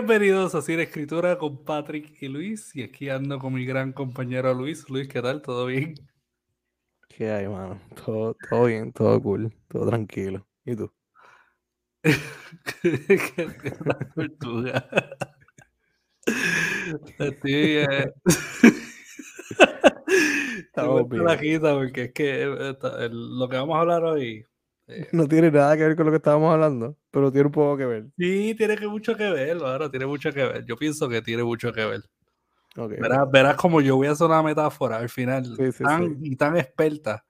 Bienvenidos a Cine Escritura con Patrick y Luis. Y aquí ando con mi gran compañero Luis. Luis, ¿qué tal? ¿Todo bien? ¿Qué hay, mano? Todo, todo bien, todo cool, todo tranquilo. ¿Y tú? ¿Qué tortuga? Estoy, eh, Estamos bien. quita porque es que eh, el- lo que vamos a hablar hoy No tiene nada que ver con lo que estábamos hablando, pero tiene un poco que ver. sí tiene que mucho que ver, ahora tiene mucho que ver. Yo pienso que tiene mucho que ver. Ok, ok. Verás, verás como yo voy a hacer una metáfora al final Sí, sí, tan, y tan experta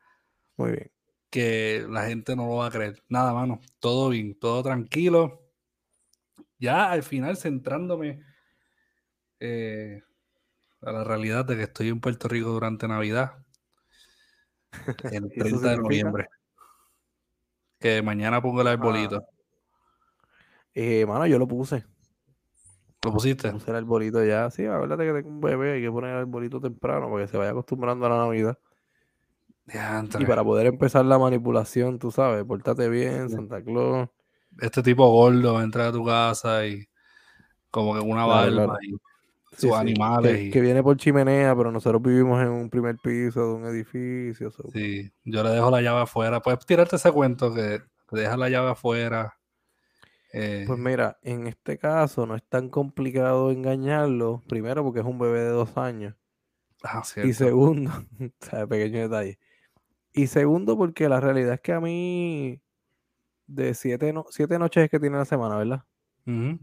Muy bien. que la gente no lo va a creer. Nada, mano, todo bien, todo tranquilo. Ya al final centrándome eh, a la realidad de que estoy en Puerto Rico durante Navidad, el ¿Y eso 30 de noviembre. Que mañana pongo el arbolito. Eh, mano, yo lo puse. ¿Lo pusiste? Puse el arbolito ya. Sí, acuérdate que tengo un bebé, hay que poner el arbolito temprano para que se vaya acostumbrando a la Navidad. Diantre. Y para poder empezar la manipulación, tú sabes, pórtate bien. Santa Claus. Este tipo gordo va a entrar a tu casa y como que una Claro, barba claro. y sus sí, animales. Que, y- que viene por chimenea, pero nosotros vivimos en un primer piso de un edificio. so- Sí, yo le dejo la llave afuera. Puedes tirarte ese cuento que te deja la llave afuera. Eh, Pues mira, en este caso no es tan complicado engañarlo. Primero porque es un bebé de dos años. ah, Y segundo, o sea, pequeño detalle. Y segundo porque la realidad es que a mí de siete, no- siete noches que tiene la semana, ¿verdad? Ujú.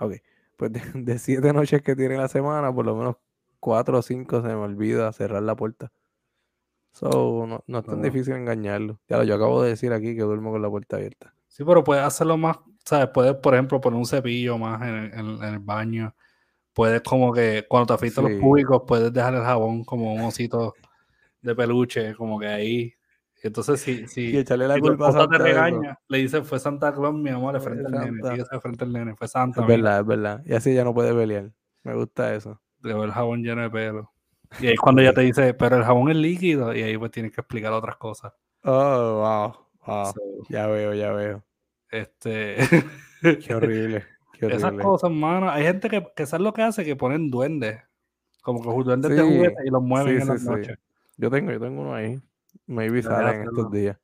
Ok. Pues de, de siete noches que tiene la semana, por lo menos cuatro o cinco se me olvida cerrar la puerta. So, no, no es tan difícil engañarlo. Ya yo acabo de decir aquí que duermo con la puerta abierta. Sí, pero puedes hacerlo más, ¿sabes? Puedes, por ejemplo, poner un cepillo más en, el- en- en el baño. Puedes como que cuando te afeitas los Sí. públicos, puedes dejar el jabón como un osito de peluche, como que ahí. Entonces, si, si, Y echarle la si culpa a te Santa de eso. regaña, le dices, fue Santa Claus, mi amor, de frente al nene. Dígase de frente al nene, fue Santa. Es verdad, es verdad. Y así ya no puede pelear. Me gusta eso. Dejó el jabón lleno de pelo. Y ahí es cuando Ok. te dice, pero el jabón es líquido, y ahí pues tienes que explicar otras cosas. Oh, wow. Wow. So, Ya veo, ya veo. este. Qué horrible. Qué Esas horrible. cosas, mano. Hay gente que, que ¿sabes lo que hace? Que ponen duendes. Como que duendes de Sí, juguete y los mueven sí, en sí, las noches. Yo tengo, yo tengo uno ahí. Maybe sale en estos días.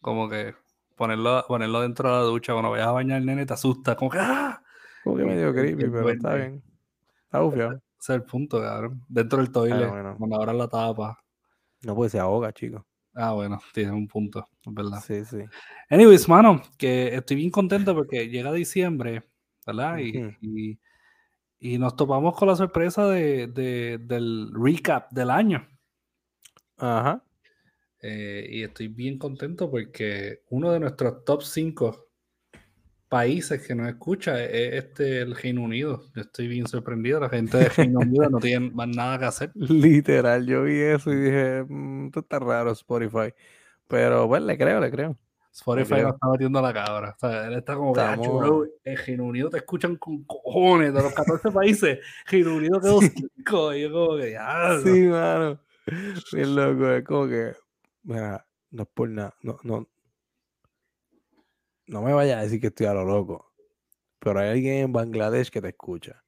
Como que ponerlo, ponerlo dentro de la ducha cuando vayas a bañar al nene te asusta. Como que ¡ah! Como que medio el- creepy, el pero está bien. Está bufiado. Ese es el punto, cabrón. Dentro del toilet, bueno. cuando abras la tapa. No puede se ahoga, chico. Ah, bueno, tienes un punto, es verdad. Sí, sí. Anyways, mano, que estoy bien contento porque llega diciembre, ¿verdad? Y, y- y nos topamos con la sorpresa de, de- del recap del año. Ajá. Eh, y estoy bien contento porque uno de nuestros top 5 países que nos escucha es, es este, el Reino Unido. Yo estoy bien sorprendido. La gente de Reino Unido no tiene más nada que hacer. Literal, yo vi eso y dije, "Mm, esto está raro Spotify. Pero bueno, le creo, le creo. Spotify nos está metiendo la cabra. O sea, él está como que, "Ah, en Reino Unido te escuchan con cojones de los 14 países. Reino Unido quedó 5. Y yo como que, ya. Sí, mano. Bien loco, es como que, mira, no es por nada, no, no, no me vayas a decir que estoy a lo loco, pero hay alguien en Bangladesh que te escucha.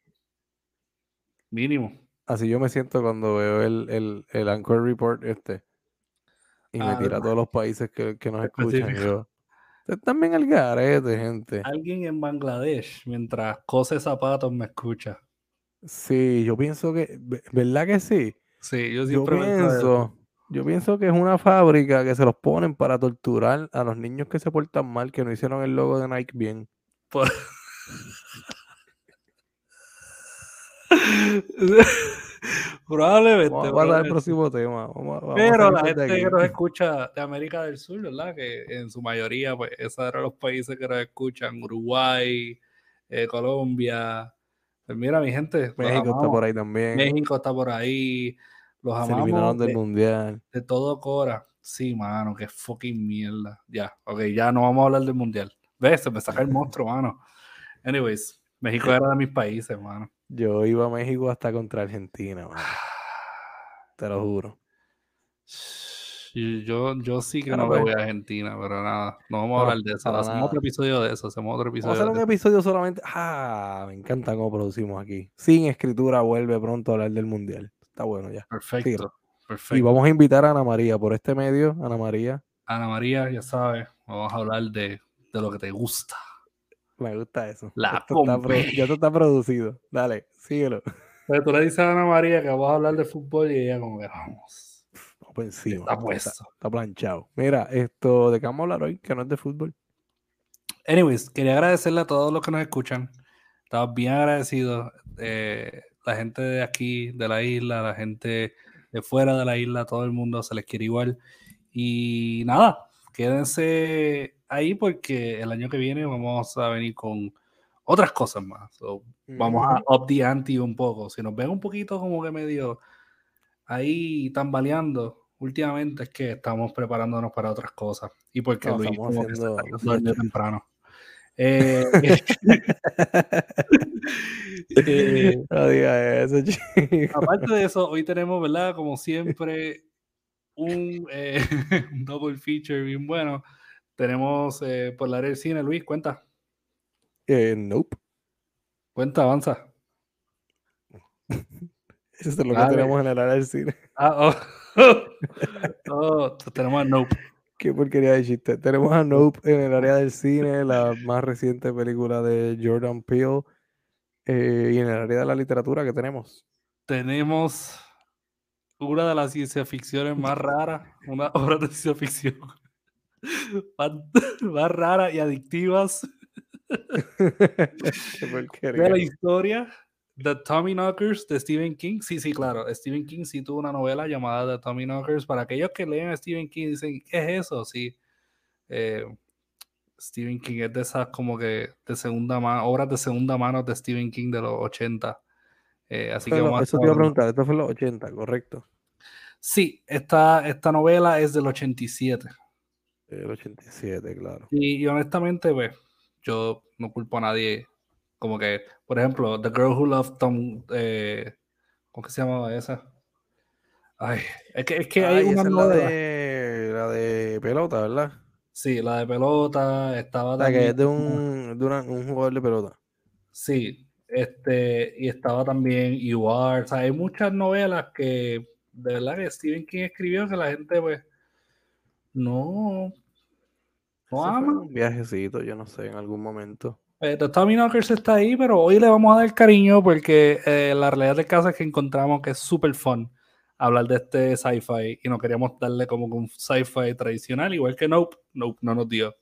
Mínimo. Así yo me siento cuando veo el, el, el Anchor Report este y me Ah, tira a todos los países que, que nos escuchan. Yo, también al garete, gente. Alguien en Bangladesh, mientras cose zapatos, me escucha. Sí, yo pienso que, ve- ¿verdad que sí? Sí, yo Yo siempre eso. pienso, yo pienso que es una fábrica que se los ponen para torturar a los niños que se portan mal, que no hicieron el logo de Nike bien. Por- Probablemente. Vamos a al probablemente. próximo tema. Vamos, vamos Pero la gente que nos escucha de América del Sur, ¿verdad? Que en su mayoría, pues, esos eran los países que nos escuchan. Uruguay, eh, Colombia. Pues mira, mi gente, México está por ahí también. México está por ahí. Los Se amamos eliminaron del de, mundial. de todo Cora. Sí, mano, qué fucking mierda. Ya, ok, ya no vamos a hablar del mundial. ¿Ves? Se me saca el monstruo, mano. Anyways, México era de mis países, mano. Yo iba a México hasta contra Argentina, mano, te lo juro. Yo, yo sí que no me pues. voy a Argentina, pero nada, no vamos a hablar de eso. Hacemos nada. otro episodio de eso, hacemos otro Vamos a episodio hacer de un episodio solamente. Ah, me encanta cómo producimos aquí. Sin escritura vuelve pronto a hablar del mundial. Está bueno ya. Perfecto, Y perfecto. vamos a invitar a Ana María por este medio. Ana María, Ana María, ya sabes, vamos a hablar de, de lo que te gusta. me gusta eso. La está ya esto está producido. Dale, síguelo. Pero tú le dices a Ana María que vamos a hablar de fútbol y ella como que vamos, Vamos por encima. está puesto. Está planchado. Mira, esto de qué vamos a hablar hoy, que no es de fútbol. Anyways, quería agradecerle a todos los que nos escuchan. Estamos bien agradecidos. eh, la gente de aquí, de la isla, la gente de fuera de la isla, todo el mundo se les quiere igual. Y nada, quédense ahí porque el año que viene vamos a venir con otras cosas más. So, vamos a up the ante un poco. Si nos ven un poquito como que medio ahí tambaleando últimamente es que estamos preparándonos para otras cosas. Y porque No, Luis estamos haciendo- temprano. Eh, eh, No diga eso, chico. aparte de eso, hoy tenemos, ¿verdad? Como siempre, un, eh, un double feature bien bueno. Tenemos eh, por la del cine, Luis, cuenta, nope. cuenta, avanza. Eso es lo que Dale. tenemos en el área del cine. Ah, oh. Oh, tenemos a Nope. Qué porquería de chiste. Tenemos a Nope en el área del cine, la más reciente película de Jordan Peele. eh, y en el área de la literatura que tenemos. Tenemos una de las ciencia ficciones más raras, una obra de ciencia ficción más, más raras y adictivas Qué de la historia. The Tommy Knockers de Stephen King. Sí, sí, claro. Stephen King sí tuvo una novela llamada The Tommy Knockers. Para aquellos que leen a Stephen King dicen, ¿qué es eso? Sí. Eh, Stephen King es de esas como que de segunda mano, obras de segunda mano de Stephen King de los 80. Eh, así que vamos eso te iba a preguntar, esto fue los 80, correcto. Sí, esta, esta novela es del 87. El 87, claro. Y, y honestamente, pues, yo no culpo a nadie. Como que, por ejemplo, The Girl Who Loved Tom. Eh, ¿Cómo que se llamaba esa? Ay, es que, es que hay Ay, una esa es la de, la de pelota, ¿verdad? Sí, la de pelota, estaba O sea, que es de también- un, de una- un jugador de pelota. Sí, este, y estaba también You Are. O sea, hay muchas novelas que de verdad que Stephen King escribió que la gente, pues, no, no ama. un viajecito, yo no sé, en algún momento. Eh, The Tommy Knockers está ahí, pero hoy le vamos a dar cariño porque eh, la realidad del caso es que encontramos que es súper fun hablar de este sci-fi y no queríamos darle como un sci-fi tradicional, igual que Nope, Nope no nos dio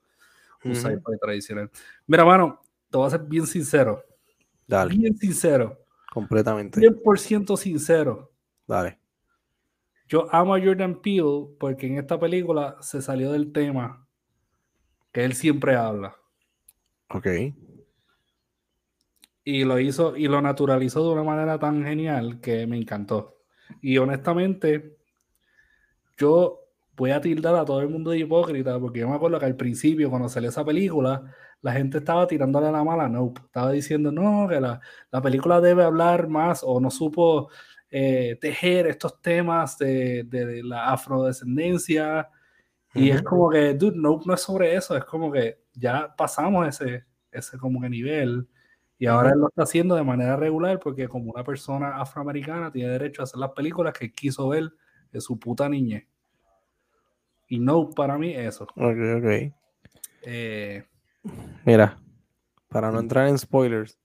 un sci-fi tradicional. Mira, mano, te voy a ser bien sincero, Dale, bien sincero, completamente. 100% sincero. Dale. Yo amo a Jordan Peele porque en esta película se salió del tema que él siempre habla. Ok. y lo hizo y lo naturalizó de una manera tan genial que me encantó. Y honestamente, yo voy a tildar a todo el mundo de hipócrita porque yo me acuerdo que al principio, cuando salió esa película, la gente estaba tirándole la mala a Nope. Estaba diciendo, no, que la, la película debe hablar más o no supo eh, tejer estos temas de, de- de la afrodescendencia. Y es Ujú. como que, dude, Nope no es sobre eso, es como que ya pasamos ese, ese como que nivel. Y ahora él lo está haciendo de manera regular porque como una persona afroamericana tiene derecho a hacer las películas que quiso ver de su puta niñez. Y no para mí eso. Ok, ok. Eh, Mira, para no entrar en spoilers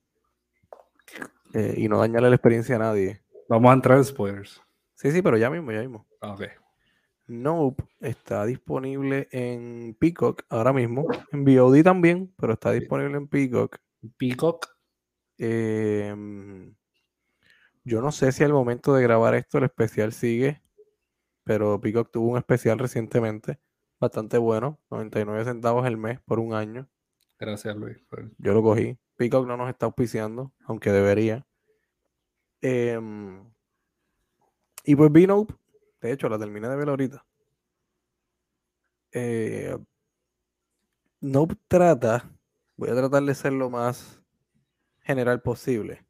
eh, y no dañarle la experiencia a nadie. vamos a entrar en spoilers. Sí, sí, pero ya mismo, ya mismo. Ok. Nope está disponible en Peacock ahora mismo. En VOD también, pero está disponible en Peacock. Peacock. Em, yo no sé si al momento de grabar esto el especial sigue, pero Peacock tuvo un especial recientemente, bastante bueno, 99 centavos el mes por un año. Gracias, Luis. por- Yo lo cogí. Peacock no nos está auspiciando, aunque debería. Em, y pues vi Nope. De hecho, la terminé de ver ahorita. Eh, Nope trata, voy a tratar de ser lo más general posible.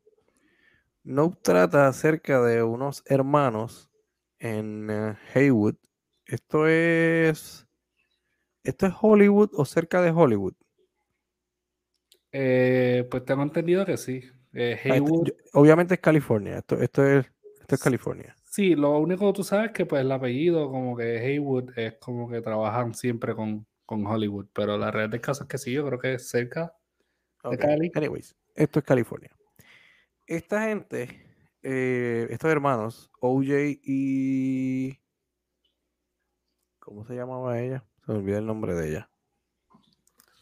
Nope trata acerca de unos hermanos en eh, Haywood, Esto es. ¿Esto es Hollywood o cerca de Hollywood? Eh, pues tengo entendido que sí. Eh, Ah, esto- Haywood, yo- obviamente es California. Esto, esto es, esto es California. Sí, lo único que tú sabes es que pues el apellido como que Haywood es como que trabajan siempre con, con Hollywood, pero la realidad del caso es que sí, yo creo que es cerca. De Ok, Cali. Anyways, esto es California. Esta gente, eh, estos hermanos, OJ y. ¿Cómo se llamaba ella? Se me olvida el nombre de ella.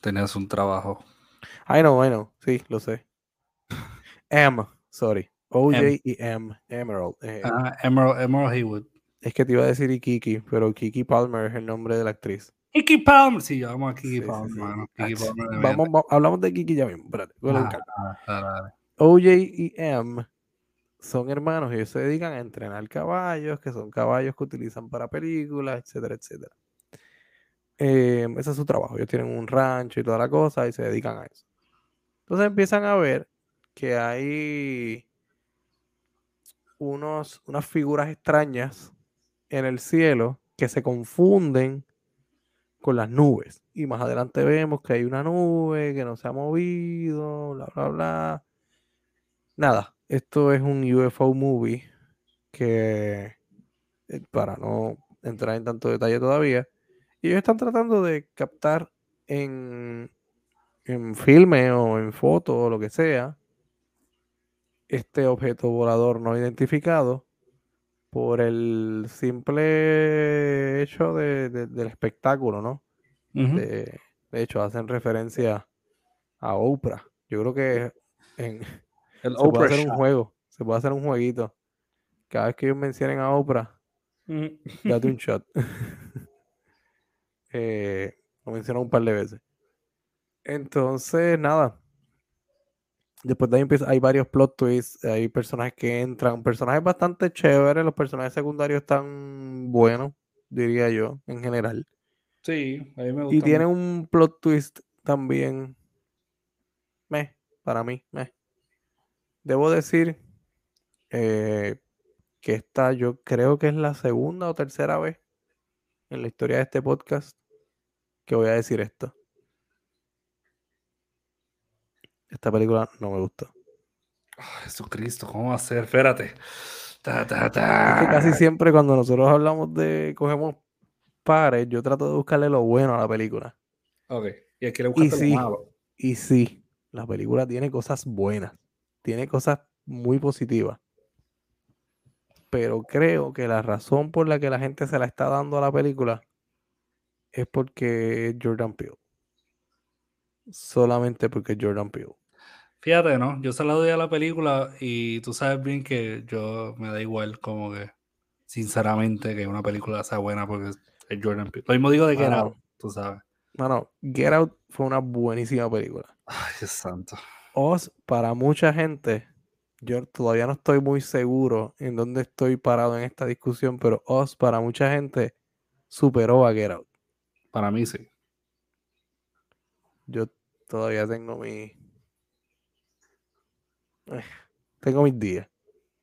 Tenías un trabajo. I know, I know. Sí, lo sé. M, sorry. OJ M. y M, Emerald. eh, Ajá, Emerald, Emerald Haywood. Es que te iba a decir Ikiki, pero Kiki Palmer es el nombre de la actriz. Kiki Palmer. Sí, vamos a Kiki Sí, Palmer, sí. mano. Ah, Kiki. Palmer de Vamos, va- hablamos de Kiki ya mismo. Espérate, voy a Ajá, buscar. ajá, dale, dale. OJ y M son hermanos y ellos se dedican a entrenar caballos, que son caballos que utilizan para películas, etcétera, etcétera. Eh, ese es su trabajo. Ellos tienen un rancho y toda la cosa y se dedican a eso. Entonces empiezan a ver que hay unos, unas figuras extrañas en el cielo que se confunden con las nubes. Y más adelante vemos que hay una nube que no se ha movido, bla, bla, bla. Nada, esto es un UFO movie que, eh, para no entrar en tanto detalle todavía, ellos están tratando de captar en, en filme o en foto o lo que sea este objeto volador no identificado por el simple hecho de- de- del espectáculo, ¿no? De, de hecho, hacen referencia a Oprah. Yo creo que en, El se puede Oprah hacer un juego, se puede hacer un jueguito. Cada vez que ellos mencionen a Oprah, Ujú. date un shot. eh, lo menciono un par de veces. Entonces, nada. Después de ahí empieza, hay varios plot twists, hay personajes que entran, personajes bastante chéveres, los personajes secundarios están buenos, diría yo, en general. Sí, a mí me gusta. Y tiene un plot twist también, meh, para mí, meh. Debo decir eh, que esta yo creo que es la segunda o tercera vez en la historia de este podcast que voy a decir esto. Esta película no me gustó. Ah, Jesucristo, ¿cómo va a ser? Espérate. Ta, ta, Es ta. que casi siempre cuando nosotros hablamos de, cogemos pares, yo trato de buscarle lo bueno a la película. Ok, y aquí le sí. lo malo. Y sí, la película tiene cosas buenas, tiene cosas muy positivas. Pero creo que la razón por la que la gente se la está dando a la película es porque es Jordan Peele. Solamente porque es Jordan Peele. Fíjate, ¿no? Yo se la doy a la película y tú sabes bien que yo me da igual como que, sinceramente, que una película sea buena porque es Jordan Peele. Lo mismo digo de Get Mano. Out, tú sabes. Mano, Get Out fue una buenísima película. Ay, Dios santo. Oz, para mucha gente, yo todavía no estoy muy seguro en dónde estoy parado en esta discusión, pero Oz, para mucha gente, superó a Get Out. Para mí sí. Yo todavía tengo mi. Eh, Tengo mis días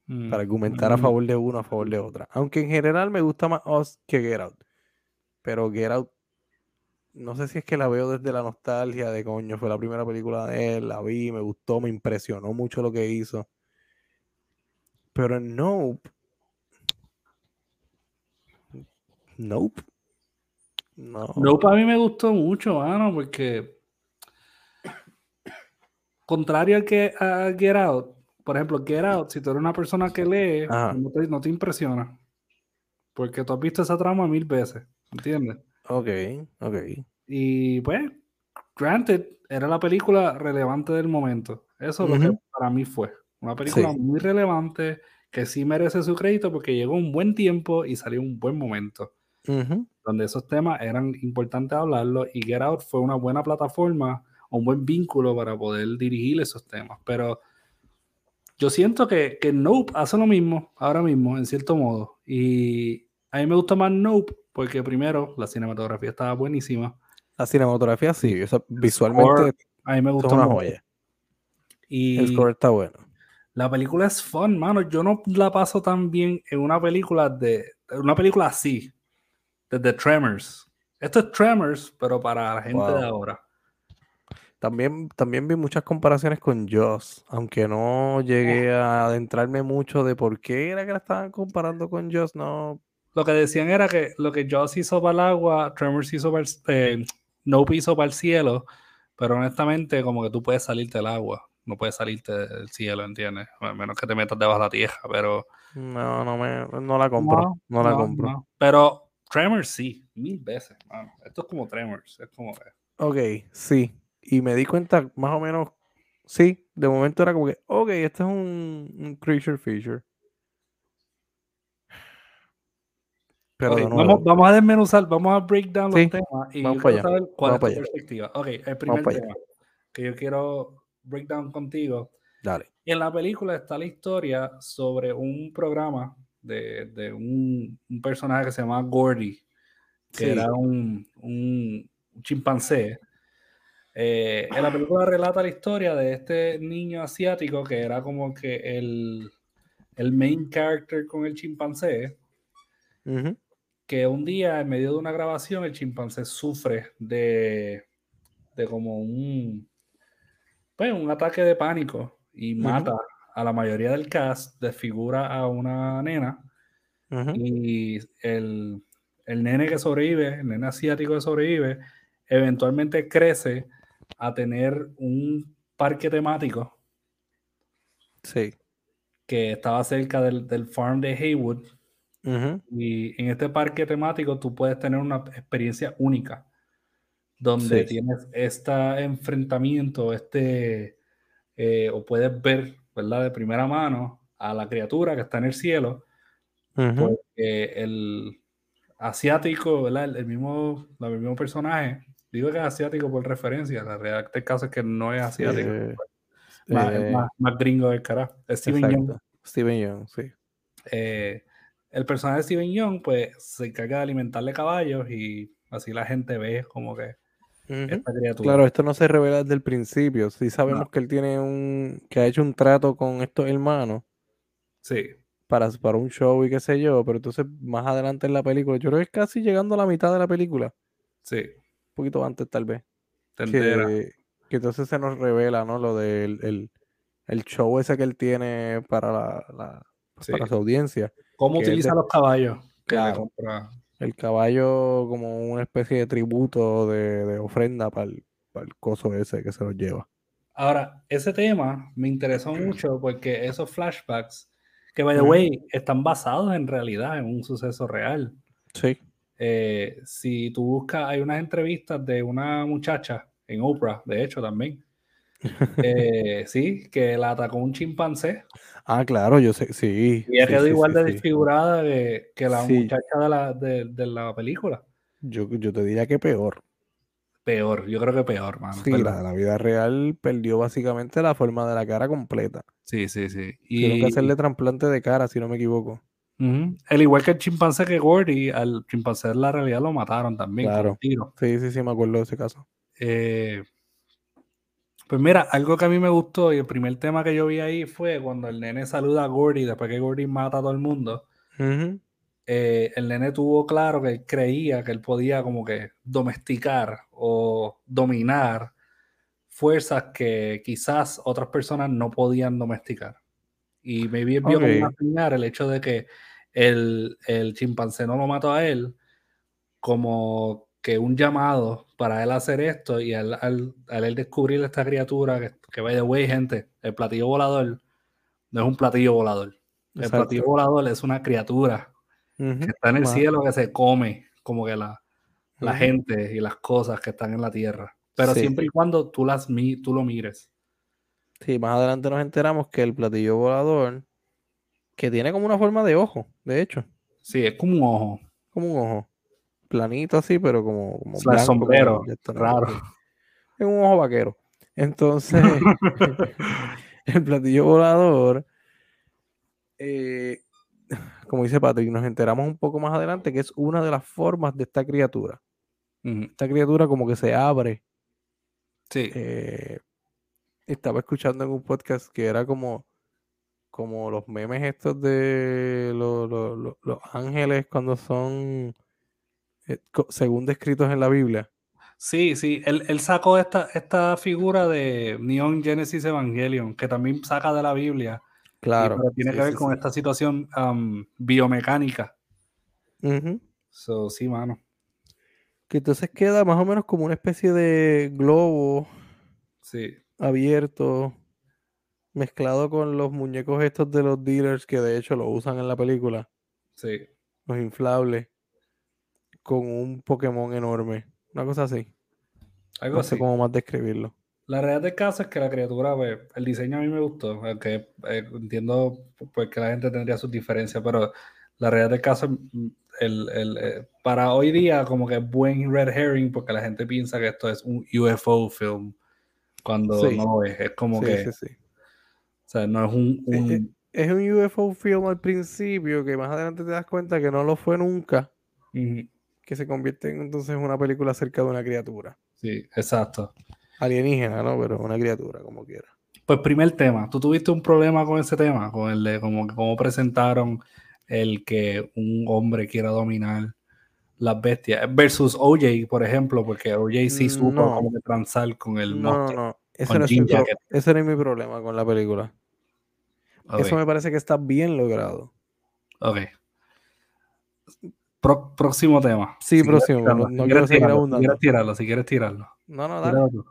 Mm, para argumentar a mm, favor de una, a favor de otra. Aunque en general me gusta más Oz que Get Out. Pero Get Out, no sé si es que la veo desde la nostalgia de coño, fue la primera película de él, la vi, me gustó, me impresionó mucho lo que hizo. Pero en Nope. Nope. No. No, para mí me gustó mucho, mano, porque contrario a que a Get Out, por ejemplo, Get Out, si tú eres una persona que lee, no te, no te impresiona. Porque tú has visto esa trama mil veces, ¿entiendes? Ok, ok. Y pues, granted, era la película relevante del momento. Eso es lo que para mí fue. Una película Sí. muy relevante que sí merece su crédito porque llegó un buen tiempo y salió un buen momento donde esos temas eran importantes hablarlos y Get Out fue una buena plataforma, un buen vínculo para poder dirigir esos temas. Pero yo siento que, que Nope hace lo mismo ahora mismo, en cierto modo. Y a mí me gusta más Nope porque primero la cinematografía estaba buenísima. La cinematografía sí, o sea, visualmente A mí me es gustó una joya. Y El score está bueno. la película es fun, mano. Yo no la paso tan bien en una película de una película así, desde Tremors. Esto es Tremors, pero para la gente Wow. de ahora. También, también vi muchas comparaciones con Joss, aunque no llegué a adentrarme mucho de por qué era que la estaban comparando con Joss, no. Lo que decían era que lo que Joss hizo para el agua, Tremors hizo para el, eh, Nope hizo para el cielo, pero honestamente como que tú puedes salirte del agua, no puedes salirte del cielo, ¿entiendes? A menos que te metas debajo de la tierra, pero... No, no me, no la compro, no, la no, compro. no. Pero Tremors sí, mil veces, mano. Esto es como Tremors, es como... Ok, sí. Y me di cuenta más o menos, sí, de momento era como que, ok, este es un, un creature feature. Pero Ok, de nuevo, vamos, vamos a desmenuzar, vamos a break down los Sí, temas y vamos yo para quiero allá, saber cuál vamos es tu perspectiva. Ok, el primer tema que yo quiero break down contigo. dale. En la película está la historia sobre un programa de, de un, un personaje que se llama Gordy, que Sí. era un- un chimpancé. Eh, en la película relata la historia de este niño asiático que era como que el, el main character con el chimpancé Ujú, que un día en medio de una grabación el chimpancé sufre de, de como un, pues, un ataque de pánico y mata a la mayoría del cast, desfigura a una nena ujú. y el, el nene que sobrevive, el nene asiático que sobrevive, eventualmente crece a tener un parque temático Sí. que estaba cerca del, del farm de Haywood Y en este parque temático tú puedes tener una experiencia única, donde Sí. tienes este enfrentamiento, este, eh, o puedes ver, ¿verdad? De primera mano a la criatura que está en el cielo, porque el asiático, ¿verdad? El, el mismo, el mismo personaje, digo que es asiático por referencia, la realidad del caso es que no es asiático, Eh, más, eh, más, más gringo del carajo. Es Steven exacto. Steven Young, sí. eh, el personaje de Steven Young pues se encarga de alimentarle caballos y así la gente ve como que Ujú. esta criatura. Claro, esto no se revela desde el principio. Sí sabemos No. que él tiene un, que ha hecho un trato con estos hermanos Sí, para, para un show y qué sé yo, pero entonces más adelante en la película, yo creo que es casi llegando a la mitad de la película, sí, poquito antes tal vez, te que, que entonces se nos revela, ¿no? Lo del el, el show ese que él tiene para la, la- Sí. para su audiencia. ¿Cómo utiliza de- los caballos? Claro. compra. El caballo como una especie de tributo, de, de ofrenda para el, para el coso ese que se los lleva. Ahora, ese tema me interesó mucho porque esos flashbacks, que by the way, están basados en realidad, en un suceso real. Sí. Eh, si tú buscas, hay unas entrevistas de una muchacha en Oprah, de hecho también. Eh, sí, que la atacó un chimpancé Ah, claro, yo sé, sí. y ella sí, quedó sí, igual sí, de desfigurada que, que la muchacha de la, de, de la película. Yo, yo te diría que peor. Peor, yo creo que peor, mano. Sí, la, la vida real perdió básicamente la forma de la cara completa. Sí, sí, sí. Tuvieron que Y hacerle trasplante de cara, si no me equivoco. Ujú, el igual que el chimpancé que Gordy, al chimpancé en la realidad lo mataron también Claro. Sí, sí, sí, me acuerdo de ese caso. Eh, pues mira, algo que a mí me gustó y el primer tema que yo vi ahí fue cuando el nene saluda a Gordy después que Gordy mata a todo el mundo. Eh, el nene tuvo claro que él creía que él podía como que domesticar o dominar fuerzas que quizás otras personas no podían domesticar. Y me vio como una señal el hecho de que el, el chimpancé no lo mató a él como que un llamado para él hacer esto y al, al, al él descubrir esta criatura que, que by the way, gente, el platillo volador no es un platillo volador. El Exacto. platillo volador es una criatura que está en el cielo que se come como que la, gente y las cosas que están en la tierra. Pero Sí. siempre y cuando tú, las, tú lo mires. Sí, más adelante nos enteramos que el platillo volador, que tiene como una forma de ojo, de hecho, Sí, es como un ojo. como un ojo. Planito así, pero como, como blanco, sombrero, raro. Es un ojo vaquero. Entonces, el platillo volador, eh, como dice Patrick, nos enteramos un poco más adelante que es una de las formas de esta criatura. Esta criatura como que se abre. Sí, eh, estaba escuchando en un podcast que era como, como los memes estos de lo- lo- lo- los ángeles cuando son eh, según descritos en la Biblia. Sí, sí, él, él sacó esta, esta figura de Neon Genesis Evangelion, que también saca de la Biblia, Claro. pero tiene sí, que ver sí, con sí. esta situación um, biomecánica. Ujú. So, sí, mano. Que entonces queda más o menos como una especie de globo Sí, abierto mezclado con los muñecos estos de los dealers que de hecho lo usan en la película, sí. los inflables, con un Pokémon enorme. Una cosa así. Algo No sé así. cómo más describirlo. La realidad del caso es que la criatura, pues, el diseño a mí me gustó, aunque eh, entiendo pues, que la gente tendría sus diferencias, pero la realidad del caso, mm, el, el, eh, para hoy día, como que es buen red herring, porque la gente piensa que esto es un UFO film, cuando Sí. no es, es como Sí, que, sí, sí. o sea, no es un, Eh, un- eh, Es un UFO film al principio que más adelante te das cuenta que no lo fue nunca, que se convierte en, entonces en una película acerca de una criatura. sí, exacto. Alienígena, ¿no? Pero una criatura, como quiera. Pues primer tema, ¿tú tuviste un problema con ese tema? Con el de como cómo presentaron el que un hombre quiera dominar las bestias versus OJ, por ejemplo, porque OJ sí supo No. como que transar con el No, no, monster. no. Ese no, es pro- ese no es mi problema con la película. Eso me parece que está bien logrado. ok. Pro- próximo tema. Sí, Si quieres próximo, tirarlo, no- si no quieres tirarlo, si quieres tirarlo, si quieres tirarlo. No, no, dale. Tíralo tú.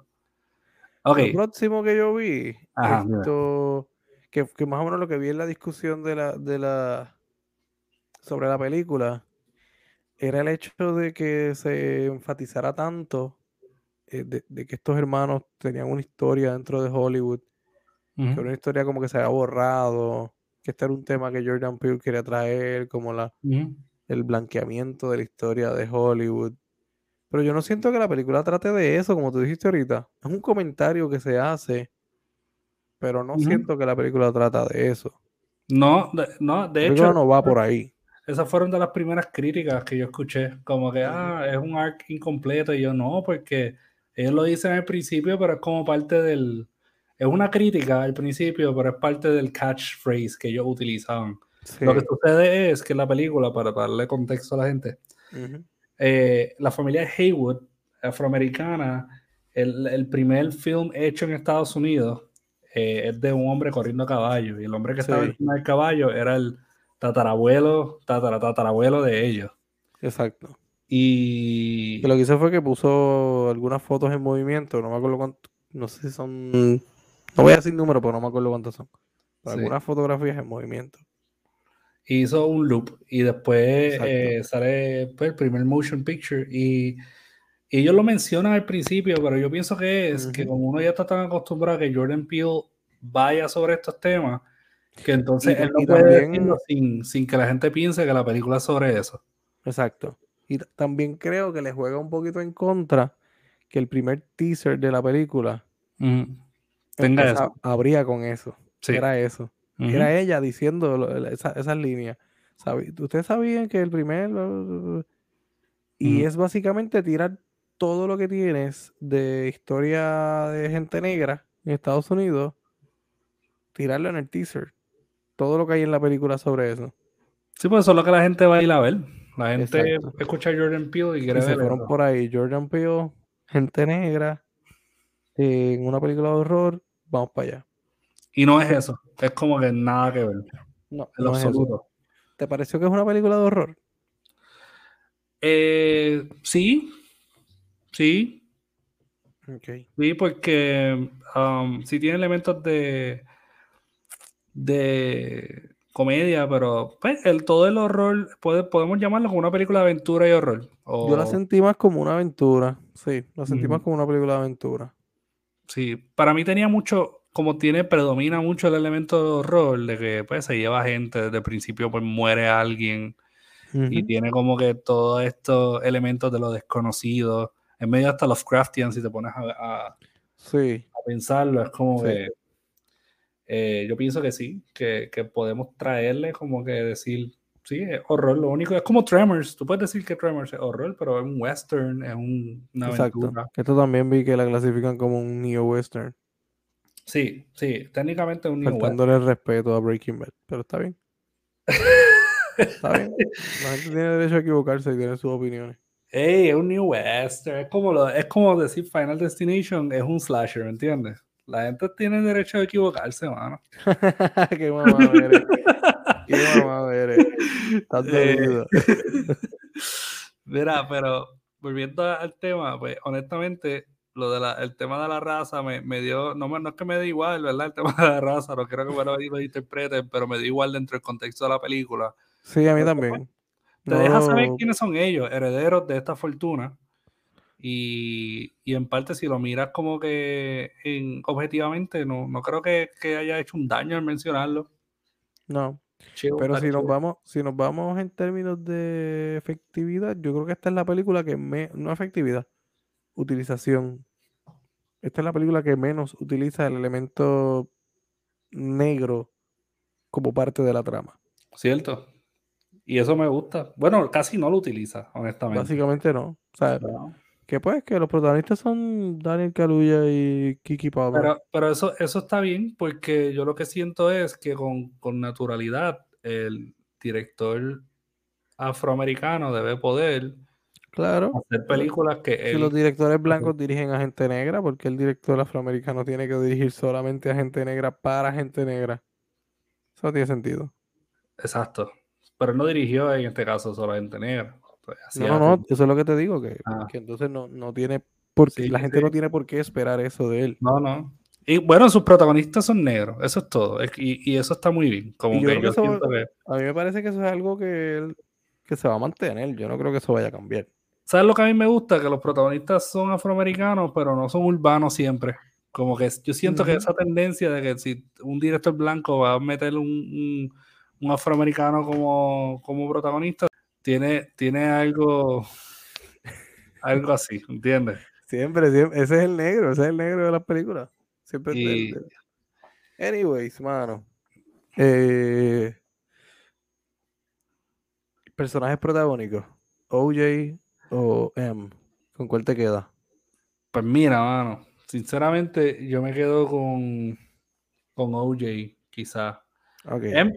Ok, Lo próximo que yo vi, Ajá, dime. esto, que, que más o menos lo que vi en la discusión de la, de la sobre la película, era el hecho de que se enfatizara tanto eh, de, de que estos hermanos tenían una historia dentro de Hollywood, que era una historia como que se había borrado, que este era un tema que Jordan Peele quería traer, como la, el blanqueamiento de la historia de Hollywood. Pero yo no siento que la película trate de eso, como tú dijiste ahorita. Es un comentario que se hace, pero no siento que la película trata de eso. No, de, no, de La hecho, no va por ahí. Esas fueron de las primeras críticas que yo escuché, como que, ah, es un arc incompleto, y yo no, porque ellos lo dicen al principio, pero es como parte del, es una crítica al principio, pero es parte del catchphrase que ellos utilizaban. Sí. Lo que sucede es que en la película, para, darle contexto a la gente, Ujú. eh, la familia Haywood, afroamericana, el, el primer film hecho en Estados Unidos eh, es de un hombre corriendo a caballo, y el hombre que estaba Sí. encima del caballo era el tatarabuelo, tatara, tatarabuelo de ellos. Exacto. Y Que lo que hizo fue que puso algunas fotos en movimiento, no me acuerdo cuánto, no sé si son, no voy a decir número, pero no me acuerdo cuántos son. Pero Sí. algunas fotografías en movimiento. hizo un loop y después eh, sale pues, el primer motion picture y, y ellos lo mencionan al principio, pero yo pienso que es que como uno ya está tan acostumbrado a que Jordan Peele vaya sobre estos temas, que entonces Y él no puede también- decirlo sin, sin que la gente piense que la película es sobre eso. Exacto. Y también creo que le juega un poquito en contra que el primer teaser de la película Tenga eso. abría con eso. Sí. Era eso. Era ella diciendo lo- esa- esas líneas. Ustedes sabían que el primer... Y es básicamente tirar todo lo que tienes de historia de gente negra en Estados Unidos, tirarlo en el teaser. Todo lo que hay en la película sobre eso. Sí, pues eso es lo que la gente va a ir a ver. La gente Exacto. escucha a Jordan Peele y quiere Y se fueron eso. por ahí. Jordan Peele, gente negra, en una película de horror, vamos para allá. Y no es eso. Es como que nada que ver. No, En no es absoluto. ¿Te pareció que es una película de horror? Eh, sí, sí, sí, porque um, sí tiene elementos de, de comedia, pero pues, el, todo el horror, puede, podemos llamarlo como una película de aventura y horror. o- Yo la sentí más como una aventura. Sí, la sentí más como una película de aventura. Sí, para mí tenía mucho, como tiene, predomina mucho el elemento de horror, de que pues se lleva gente, desde el principio pues muere alguien, y tiene como que todos estos elementos de lo desconocido, en medio hasta Lovecraftian, si te pones a, a- Sí, a pensarlo, es como Sí. que eh, yo pienso que sí, que, que podemos traerle como que decir, sí, es horror, lo único, es como Tremors, tú puedes decir que Tremors es horror, pero es un western, es un- una exacto. aventura. Esto también vi que la clasifican como un neo-western, Sí, sí, técnicamente es un new western. faltándole el respeto a Breaking Bad. Pero está bien. Está bien. La gente tiene derecho a equivocarse y tener sus opiniones. Ey, es un New Western. Es como, lo- es como decir Final Destination es un slasher, ¿me entiendes? La gente tiene derecho a equivocarse, mano. Qué mamá eres. Qué mamá eres. Estás Eh. Mira, pero volviendo al tema, pues honestamente, lo de la, el tema de la raza me, me dio, no, no es que me dé igual, ¿verdad? El tema de la raza, no quiero que me lo, lo interpreten, pero me dio igual dentro del contexto de la película. Sí, a mí también. Te deja saber No, quiénes son ellos, herederos de esta fortuna. Y, y en parte, si lo miras como que en- objetivamente, no, no creo que, que haya hecho un daño al mencionarlo. no. Pero si nos vamos, si nos vamos en términos de efectividad, yo creo que esta es la película que me, no efectividad, utilización. Esta es la película que menos utiliza el elemento negro como parte de la trama. ¿Cierto? Y eso me gusta. Bueno, casi no lo utiliza, honestamente. Básicamente no. O sea, Pero, que pues que los protagonistas son Daniel Kaluuya y Kiki Palmer. pero, pero eso, eso está bien porque yo lo que siento es que con, con naturalidad el director afroamericano debe poder claro. hacer películas que Si él... los directores blancos dirigen a gente negra, porque el director afroamericano tiene que dirigir solamente a gente negra para gente negra? Eso tiene sentido. Exacto. Pero él no dirigió en este caso solo a gente negra. Pues, No, no, no, eso es lo que te digo, que, Ah. que entonces no, no tiene por qué- Sí, la gente sí. no tiene por qué esperar eso de él. No, no. Y bueno, sus protagonistas son negros, eso es todo. Y, y eso está muy bien. Como yo que yo eso- que. A mí me parece que eso es algo que, él- que se va a mantener. Yo no creo que eso vaya a cambiar. ¿Sabes lo que a mí me gusta? Que los protagonistas son afroamericanos, pero no son urbanos siempre. Como que yo siento que esa tendencia de que si un director blanco va a meter un, un- un afroamericano como, como protagonista, tiene, tiene algo, algo así, ¿entiendes? Siempre, siempre. Ese es el negro, ese es el negro de las películas. Siempre Y- Anyways, mano. Eh, personajes protagónicos. OJ o M. ¿Con cuál te queda? Pues mira, mano, sinceramente yo me quedo con, con OJ, quizás.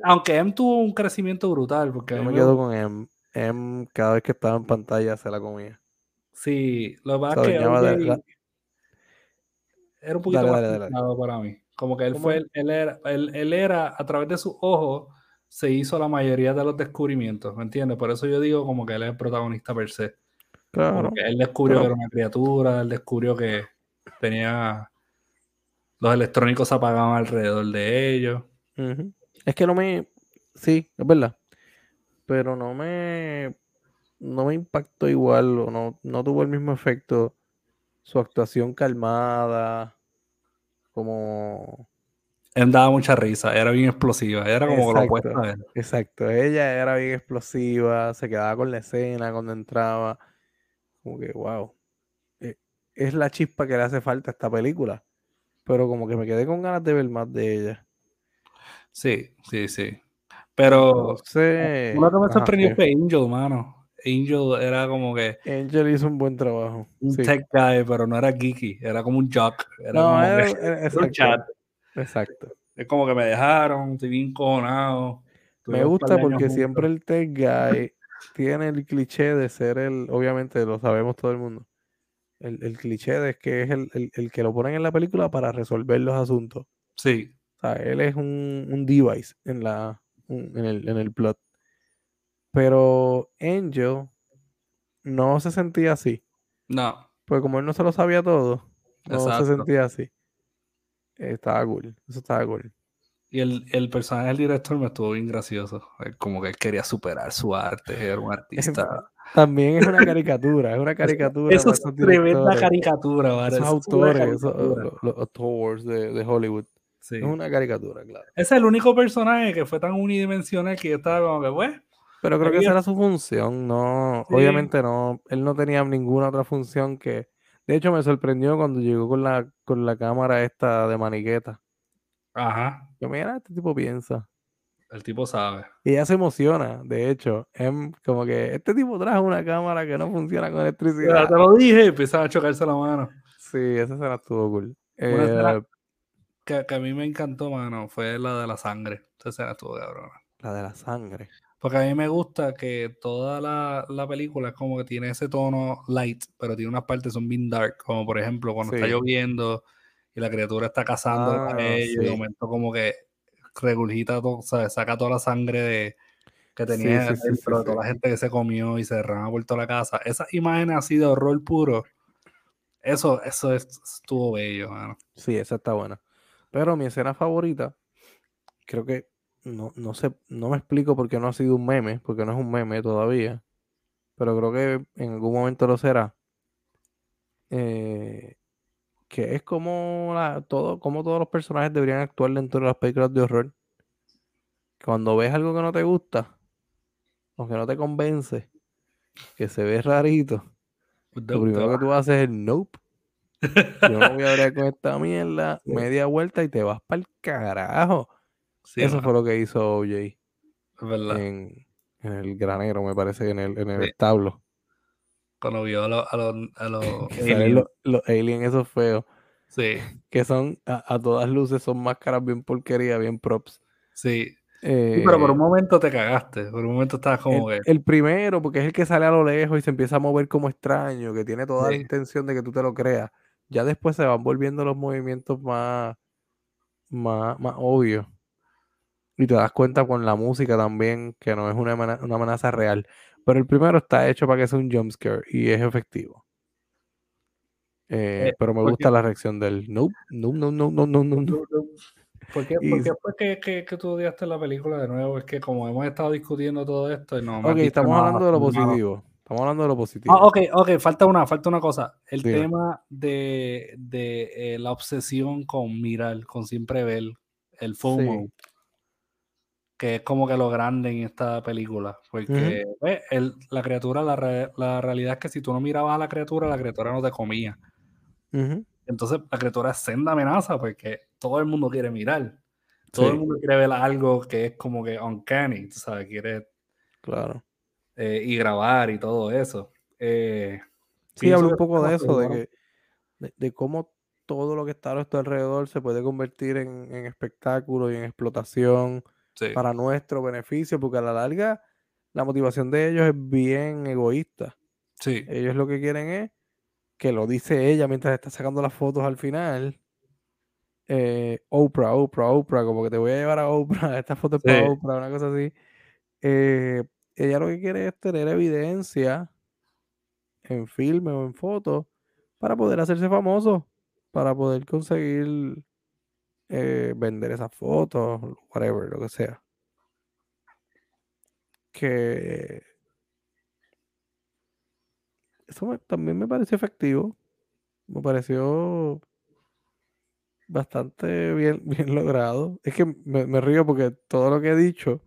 Aunque M tuvo un crecimiento brutal, porque Yo me quedo con M. M cada vez que estaba en pantalla se la comía. Sí, lo que pasa es que de la- era un poquito Dale, más dale, para mí. Como que él ¿Cómo fue, él, era, él, él era, a través de sus ojos, se hizo la mayoría de los descubrimientos, ¿me entiendes? Por eso yo digo como que él es el protagonista per se. Claro. que él descubrió que era una criatura, él descubrió que tenía los electrónicos se apagaban alrededor de ellos. Es que no me. Sí, es verdad. Pero no me. No me impactó igual o no, no tuvo el mismo efecto su actuación calmada. Como. Él daba mucha risa, era bien explosiva, era como lo Exacto. opuesto a él. Exacto. Ella era bien explosiva, se quedaba con la escena cuando entraba. Como que, wow. eh, Es la chispa que le hace falta a esta película. Pero como que me quedé con ganas de ver más de ella. Sí, sí, sí. Pero Entonces, uno que me sorprendió fue Angel, mano. Angel era como que Angel hizo un buen trabajo. un sí. tech guy, pero no era geeky, era como un jock. Era No, como era- que- era- era un chat. Exacto. Es como que me dejaron, estoy bien cojonado. Me gusta porque juntos. siempre el tech guy tiene el cliché de ser el, obviamente lo sabemos todo el mundo, el, el cliché de que es el, el- el que lo ponen en la película para resolver los asuntos. Sí, O sea, él es un, un device en, la, en, el, en el plot. Pero Angel no se sentía así. no, Porque como él no se lo sabía todo, no Exacto. se sentía así. Estaba cool. Eso estaba cool. Y el, el personaje del director me estuvo bien gracioso. Como que él quería superar su arte, era un artista. También es una caricatura, es una caricatura. Eso es tremenda directores, caricatura, ¿vale? Esos autores, esos- los, los autores de, de Hollywood. Sí. Es una caricatura, claro. Ese es el único personaje que fue tan unidimensional que yo estaba como que, pues, Pero creo que esa era su función, no, Sí. obviamente no, él no tenía ninguna otra función que, de hecho me sorprendió cuando llegó con la, con la cámara esta de maniqueta. ajá, Yo, mira, este tipo piensa. el tipo sabe. Y ella se emociona, de hecho, em, como que este tipo trajo una cámara que no funciona con Ya electricidad. te lo dije, y empiezan a chocarse la mano. Sí, esa escena estuvo cool. Una escena- Eh, Que, que a mí me encantó, mano, fue la de la sangre. Esa escena estuvo cabrona. la de la sangre. Porque a mí me gusta que toda la, la película es como que tiene ese tono light, pero tiene unas partes son bien dark, como por ejemplo cuando está Sí. lloviendo y la criatura está cazando a Ah, ellos, y de sí. momento como que regurgita todo. Saca toda la sangre de, que Sí, tenía sí, sí, dentro sí, de toda sí. la gente que se comió y se derrama por toda la casa. Esas imágenes así de horror puro, eso, eso es- estuvo bello, mano. Sí, esa está buena. Pero mi escena favorita, creo que no, no sé, no me explico por qué no ha sido un meme, porque no es un meme todavía. Pero creo que en algún momento lo será. eh, que es como la, todo, como todos los personajes deberían actuar dentro de las películas de horror. Cuando ves algo que no te gusta, o que no te convence, que se ve rarito, lo primero que tú haces es nope. Yo no voy a hablar con esta mierda, media vuelta y te vas para el carajo. Sí, Eso fue lo que hizo OJ es verdad. en, en el granero, me parece, en el, en el Sí. establo. Cuando vio a los, a los, a aliens. los, los aliens esos feos, Sí, que son, a, a todas luces, son máscaras bien porquería, bien props. sí. Sí, pero por Eh, un momento te cagaste. Por un momento estabas como el, que. el primero, porque es el que sale a lo lejos y se empieza a mover como extraño, que tiene toda la intención de que tú te lo creas. Ya después se van volviendo los movimientos más, más, más obvios. Y te das cuenta con la música también que no es una, amena- una amenaza real. Pero el primero está hecho para que sea un jumpscare y es efectivo. Eh, Eh, pero me gusta la reacción del nope, no, no, no, no, no, no, no. ¿Por qué, Y- fue que, que, que tú odiaste la película de nuevo? Es que como hemos estado discutiendo todo esto y no Ok, estamos nada, hablando de lo positivo. Estamos hablando de lo positivo. Ah, ok, ok, falta una, falta una cosa. El Dime. tema de, de eh, la obsesión con mirar, con siempre ver, el FOMO, Sí. que es como que lo grande en esta película. Porque el- la criatura, la, re- la realidad es que si tú no mirabas a la criatura, la criatura no te comía. Entonces la criatura es senda amenaza porque todo el mundo quiere mirar. Todo Sí, el mundo quiere ver algo que es como que uncanny, tú sabes, quiere claro. Eh, y grabar y todo eso. Eh, Sí, que un poco de eso, de que de, de cómo todo lo que está a nuestro alrededor se puede convertir en, en espectáculo y en explotación Sí, para nuestro beneficio, porque a la larga la motivación de ellos es bien egoísta. sí, Ellos lo que quieren es que lo dice ella mientras está sacando las fotos al final. eh, Oprah, Oprah, Oprah, como que te voy a llevar a Oprah, esta foto es para Sí. Oprah, una cosa así. Eh, ella lo que quiere es tener evidencia en filme o en foto para poder hacerse famoso, para poder conseguir eh, vender esas fotos, whatever, lo que sea. Que eso también me pareció efectivo, me pareció bastante bien, bien logrado. Es que me río porque todo lo que he dicho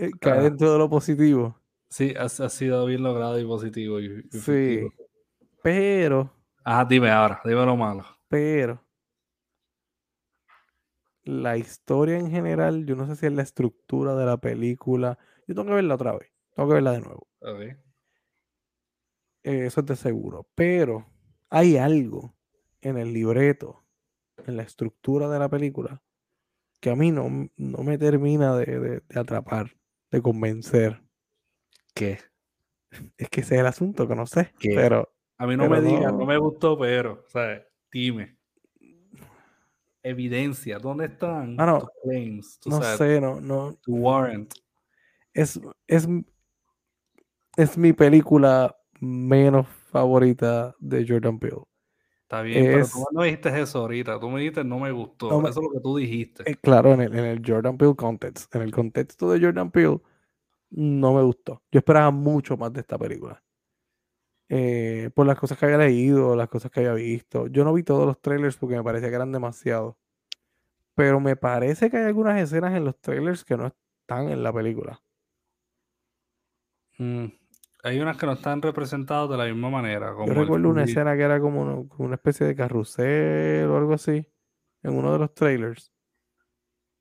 eh, cae Ajá. dentro de lo positivo. sí, ha, ha sido bien logrado y positivo y, y Sí, pero, Ajá, dime ahora, dime lo malo. pero, la historia en general, yo no sé si es la estructura de la película. Yo tengo que verla otra vez, tengo que verla de nuevo. Eh, eso es de seguro. Pero hay algo en el libreto, en la estructura de la película, que a mí no, no me termina de, de- de atrapar, de convencer. ¿Qué? Es que ese es el asunto, que no sé. ¿Qué? Pero A mí no me digas, no. no me gustó, pero, ¿sabes? Dime. Evidencia, ¿dónde están Mano, tus claims? Tú no sabes, sé, no, no. tu warrant. Es, es, es mi película menos favorita de Jordan Peele. Está bien, pero tú no dijiste eso ahorita. Tú me dijiste no me gustó. No Eso es lo que tú dijiste. Eh, claro, en el, en el Jordan Peele context. En el contexto de Jordan Peele, no me gustó. Yo esperaba mucho más de esta película. Eh, por las cosas que había leído, las cosas que había visto. Yo no vi todos los trailers porque me parecía que eran demasiados. Pero me parece que hay algunas escenas en los trailers que no están en la película. Mm, Hay unas que no están representadas de la misma manera. Como Yo el recuerdo una escena que era como, una- como una especie de carrusel o algo así. En uno de los trailers.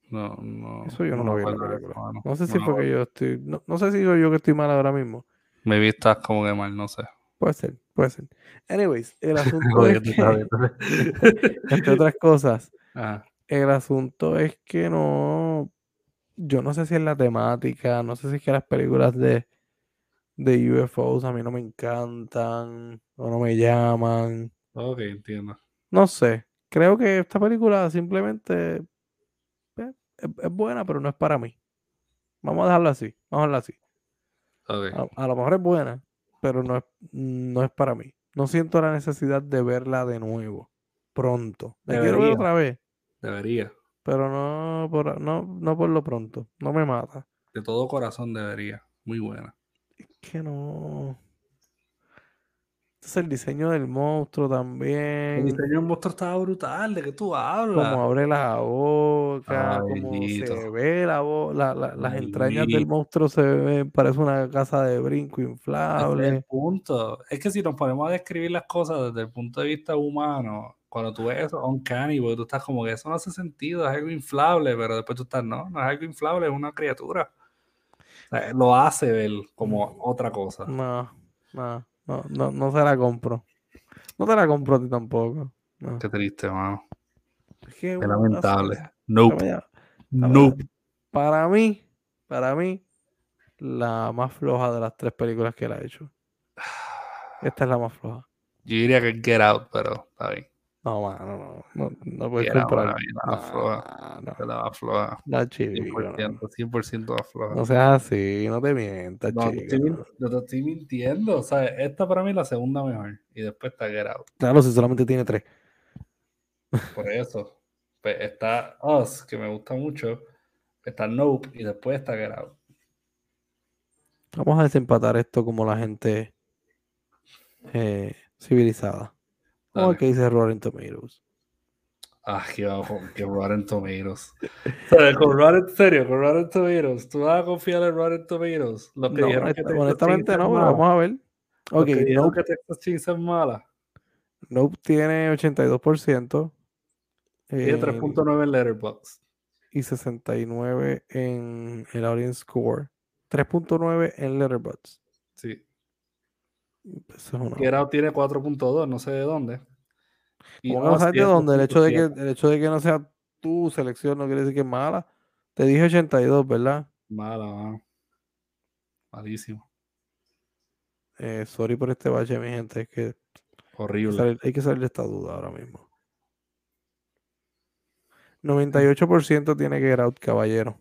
No, no. Eso yo no lo vi en la película. No sé si No me fue que acuerdo. yo estoy. No, no sé si soy yo que estoy mal ahora mismo. Me vi estás como que mal, no sé. Puede ser, puede ser. Anyways, el asunto es que entre otras cosas, Ajá. el asunto es que no, yo no sé si es la temática, no sé si es que las películas de, de UFOs a mí no me encantan o no me llaman. Ok, entiendo. No sé. Creo que esta película simplemente eh, es, es buena, pero no es para mí. Vamos a dejarlo así. Vamos a dejarlo así. Ok. A, a lo mejor es buena, pero no es, no es para mí. No siento la necesidad de verla de nuevo, pronto. La quiero ver otra vez, Debería. pero no por, no, no por lo pronto. No me mata. De todo corazón debería. Muy buena. Es que no. Entonces el diseño del monstruo El también. diseño del monstruo estaba brutal. ¿De qué tú hablas? Como abre la boca, Ay, como se ve la voz, la- la- las entrañas del monstruo se ven, parece una casa de brinco es el inflable. punto. Es que si nos ponemos a describir las cosas desde el punto de vista humano, cuando tú ves eso uncanny, porque tú estás como que eso no hace sentido, es algo inflable, pero después tú estás, no, no es algo inflable, es una criatura. Sea, lo hace ver como otra cosa. No, no, no, no, no se la compro. No te la compro a ti tampoco. No. Qué triste, mano. Qué no lamentable. está Nope. Nope. Para mí, para mí, la más floja de las tres películas que él ha hecho. Esta es la más floja. Yo diría que Get Out, pero está bien. No, mano, no, no, no puedes Out, comprar. No, Es la más floja. la chico, 100%, 100% más floja. no, no seas así, no te mientas, No, te estoy, no te estoy mintiendo. O sea, esta para mí es la segunda mejor. Y después está Get Out. Claro, si solamente tiene tres. Por eso. Pues está Us, que me gusta mucho. Está Nope. Y después está Get Out. Vamos a desempatar esto como la gente eh, civilizada. El que dice Rotten Tomatoes. Ah, qué bajo. Que Rotten Tomatoes. Con Rotten, en serio, con Rotten Tomatoes. ¿Tú vas a confiar en Rotten Tomatoes? Los que No, dijeron que honestamente no, pero vamos a ver. Los Ok, que Nope, que Texas Chainsaw es mala. Nope tiene 82% Tiene eh, 3.9 en Letterboxd. y 69 en el audience score. 3.9 en Letterboxd. Sí. Eso es una- Get Out tiene 4.2, no sé de dónde. Y ¿Cómo que no sabes de dónde? El hecho de, que, 2.7. el hecho de que no sea tu selección no quiere decir que es mala. Te dije 82, ¿verdad? Mala, mano. Malísimo. Eh, sorry por este bache, mi gente. Es que hay que, Horrible. salir, hay que salir de esta duda ahora mismo. 98% tiene que Out, caballero.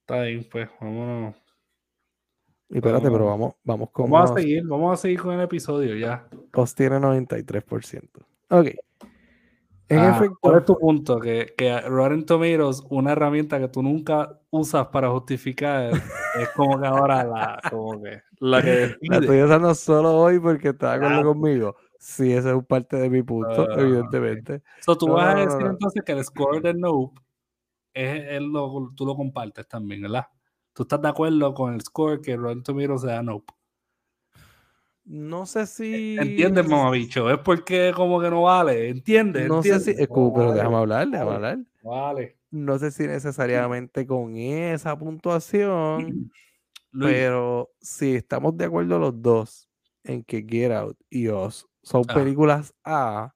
Está bien, pues, vámonos. Y espérate, pero Vamos. vamos, con Vamos a seguir, vamos a seguir con el episodio ya. Us tiene 93%. Ok. En Ah, ¿Cuál efecto, es tu punto? Que, que Rotten Tomatoes, una herramienta que tú nunca usas para justificar, es como que ahora la, como que, la que la estoy usando solo hoy porque está de acuerdo Claro. conmigo. Sí, ese es parte de mi punto, Ah, evidentemente. So, tú No, vas a no, no, decir no. entonces que el score de Nope es el lo, tú lo compartes también, ¿verdad? Tú estás de acuerdo con el score que Rotten Tomatoes da a Nope. No sé si. ¿Entiendes, mamabicho? Es porque como que no vale. ¿Entiendes? No sé si. Escu- No pero vale, déjame hablar, déjame vale, hablar. Vale. No sé si necesariamente con esa puntuación, Luis, pero si estamos de acuerdo los dos en que Get Out y Us son Ajá. películas A,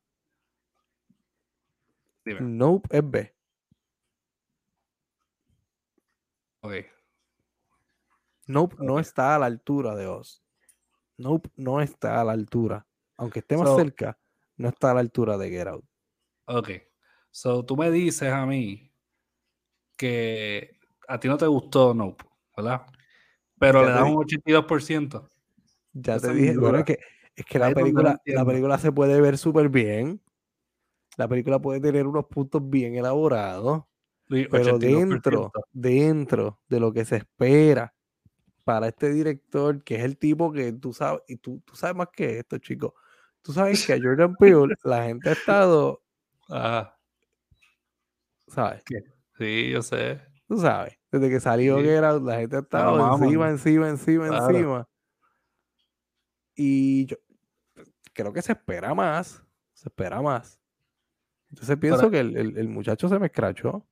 dime. Nope es B. Ok. Nope no está a la altura de Us. Nope no está a la altura. Aunque esté más So- cerca, no está a la altura de Get Out. Ok. So, tú me dices a mí que a ti no te gustó Nope, ¿verdad? Pero Ya le das un 82%. Ya te dije, bueno, es que, es que la película, la película se puede ver súper bien. La película puede tener unos puntos bien elaborados, pero 82%. dentro, dentro de lo que se espera para este director, que es el tipo que tú sabes, y tú, tú sabes más que esto, chicos. Tú sabes que a Jordan Peele la gente ha estado, Ajá. ¿sabes? Sí, yo sé. Tú sabes, desde que salió Sí. Out, la gente ha estado encima, encima, encima, Claro. encima. Y yo creo que se espera más, se espera más. Entonces pienso que el, el- el muchacho se me escrachó.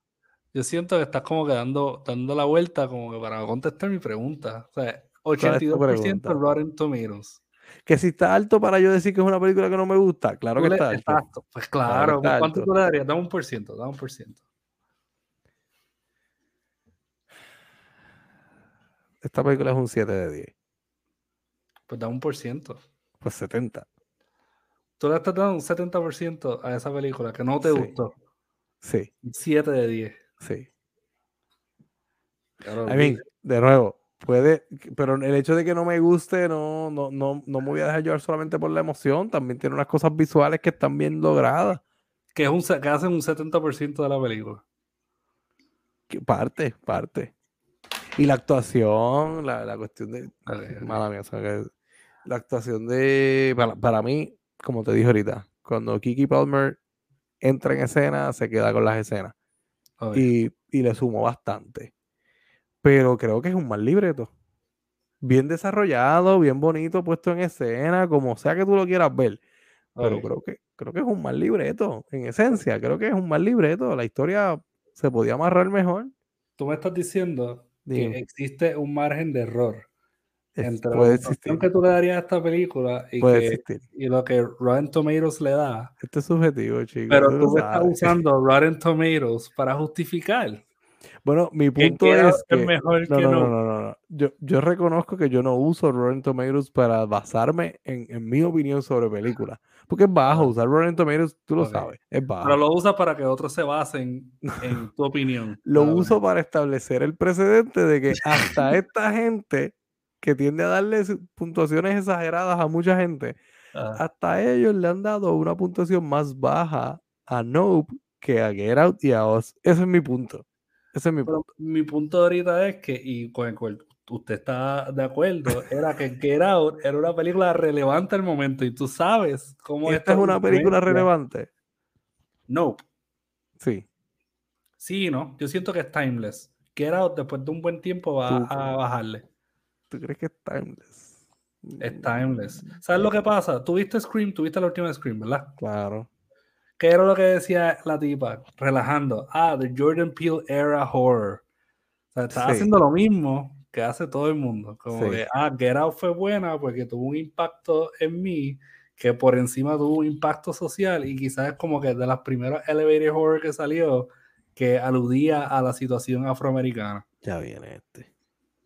Yo siento que estás como que dando, dando la vuelta como que para contestar mi pregunta. O sea, ¿Cuál es tu 82% pregunta? Rotten Tomatoes. Que si está alto para yo decir que es una película que no me gusta, claro que está alto. Exacto. Pues Claro está ¿Cuánto alto. tú le darías? Dame un por ciento, dame un por ciento. esta película es un 7 de 10. Pues da un por ciento. Pues 70. Tú le estás dando un 70% a esa película que no te Sí. gustó. Sí, 7 de 10. Sí. Claro, I mean, de nuevo, puede, pero el hecho de que no me guste no, no, no, no me voy a dejar llevar solamente por la emoción. También tiene unas cosas visuales que están bien logradas. que, es un, que hacen un 70% de la película. Que parte, parte. Y la actuación, la, la cuestión de. Ok. Mala mía, o sea, que la actuación de. Para, para mí, como te dije ahorita, cuando Kiki Palmer entra en escena, se queda con las escenas. Y, y le sumo bastante. Pero creo que es un mal libreto. Bien desarrollado, bien bonito, puesto en escena, como sea que tú lo quieras ver. Pero creo que, creo que es un mal libreto. En esencia, creo que es un mal libreto. La historia se podía amarrar mejor. Tú me estás diciendo que existe un margen de error entre la puede puntuación existir. que tú le darías a esta película y, que- lo que Rotten Tomatoes le da. Este es subjetivo, chicos. Pero tú estás usando Rotten Tomatoes para justificar Bueno, mi punto es que. mejor No, que no, no. no, no, no. Yo, yo reconozco que yo no uso Rotten Tomatoes para basarme en, en mi opinión sobre películas. Porque es bajo, usar Rotten Tomatoes, tú lo Ok. sabes, es bajo. Pero lo usas para que otros se basen en tu opinión. Lo uso para establecer el precedente de que hasta esta gente que tiende a darle puntuaciones exageradas a mucha gente, ah. hasta ellos le han dado una puntuación más baja a Nope que a Get Out y a Us. Ese es mi punto. Ese es mi Pero punto. mi punto ahorita es que, y con el cual usted está de acuerdo, era que Get Out era una película relevante al momento y tú sabes cómo ¿Esta es una película relevante? Nope. Sí. Sí, no. Yo siento que es timeless. Get Out después de un buen tiempo va Tú- a bajarle. ¿Tú crees que es timeless? Es Mm, timeless. ¿Sabes lo que pasa? Tuviste Scream, tuviste la última Scream, ¿verdad? Claro. ¿Qué era lo que decía la tipa? Relajando. Ah, the Jordan Peele era horror. O sea, estaba Sí. haciendo lo mismo que hace todo el mundo. Como Sí. que, ah, Get Out fue buena porque tuvo un impacto en mí que por encima tuvo un impacto social y quizás es como que de las primeras elevator horror que salió que aludía a la situación afroamericana. Ya viene este.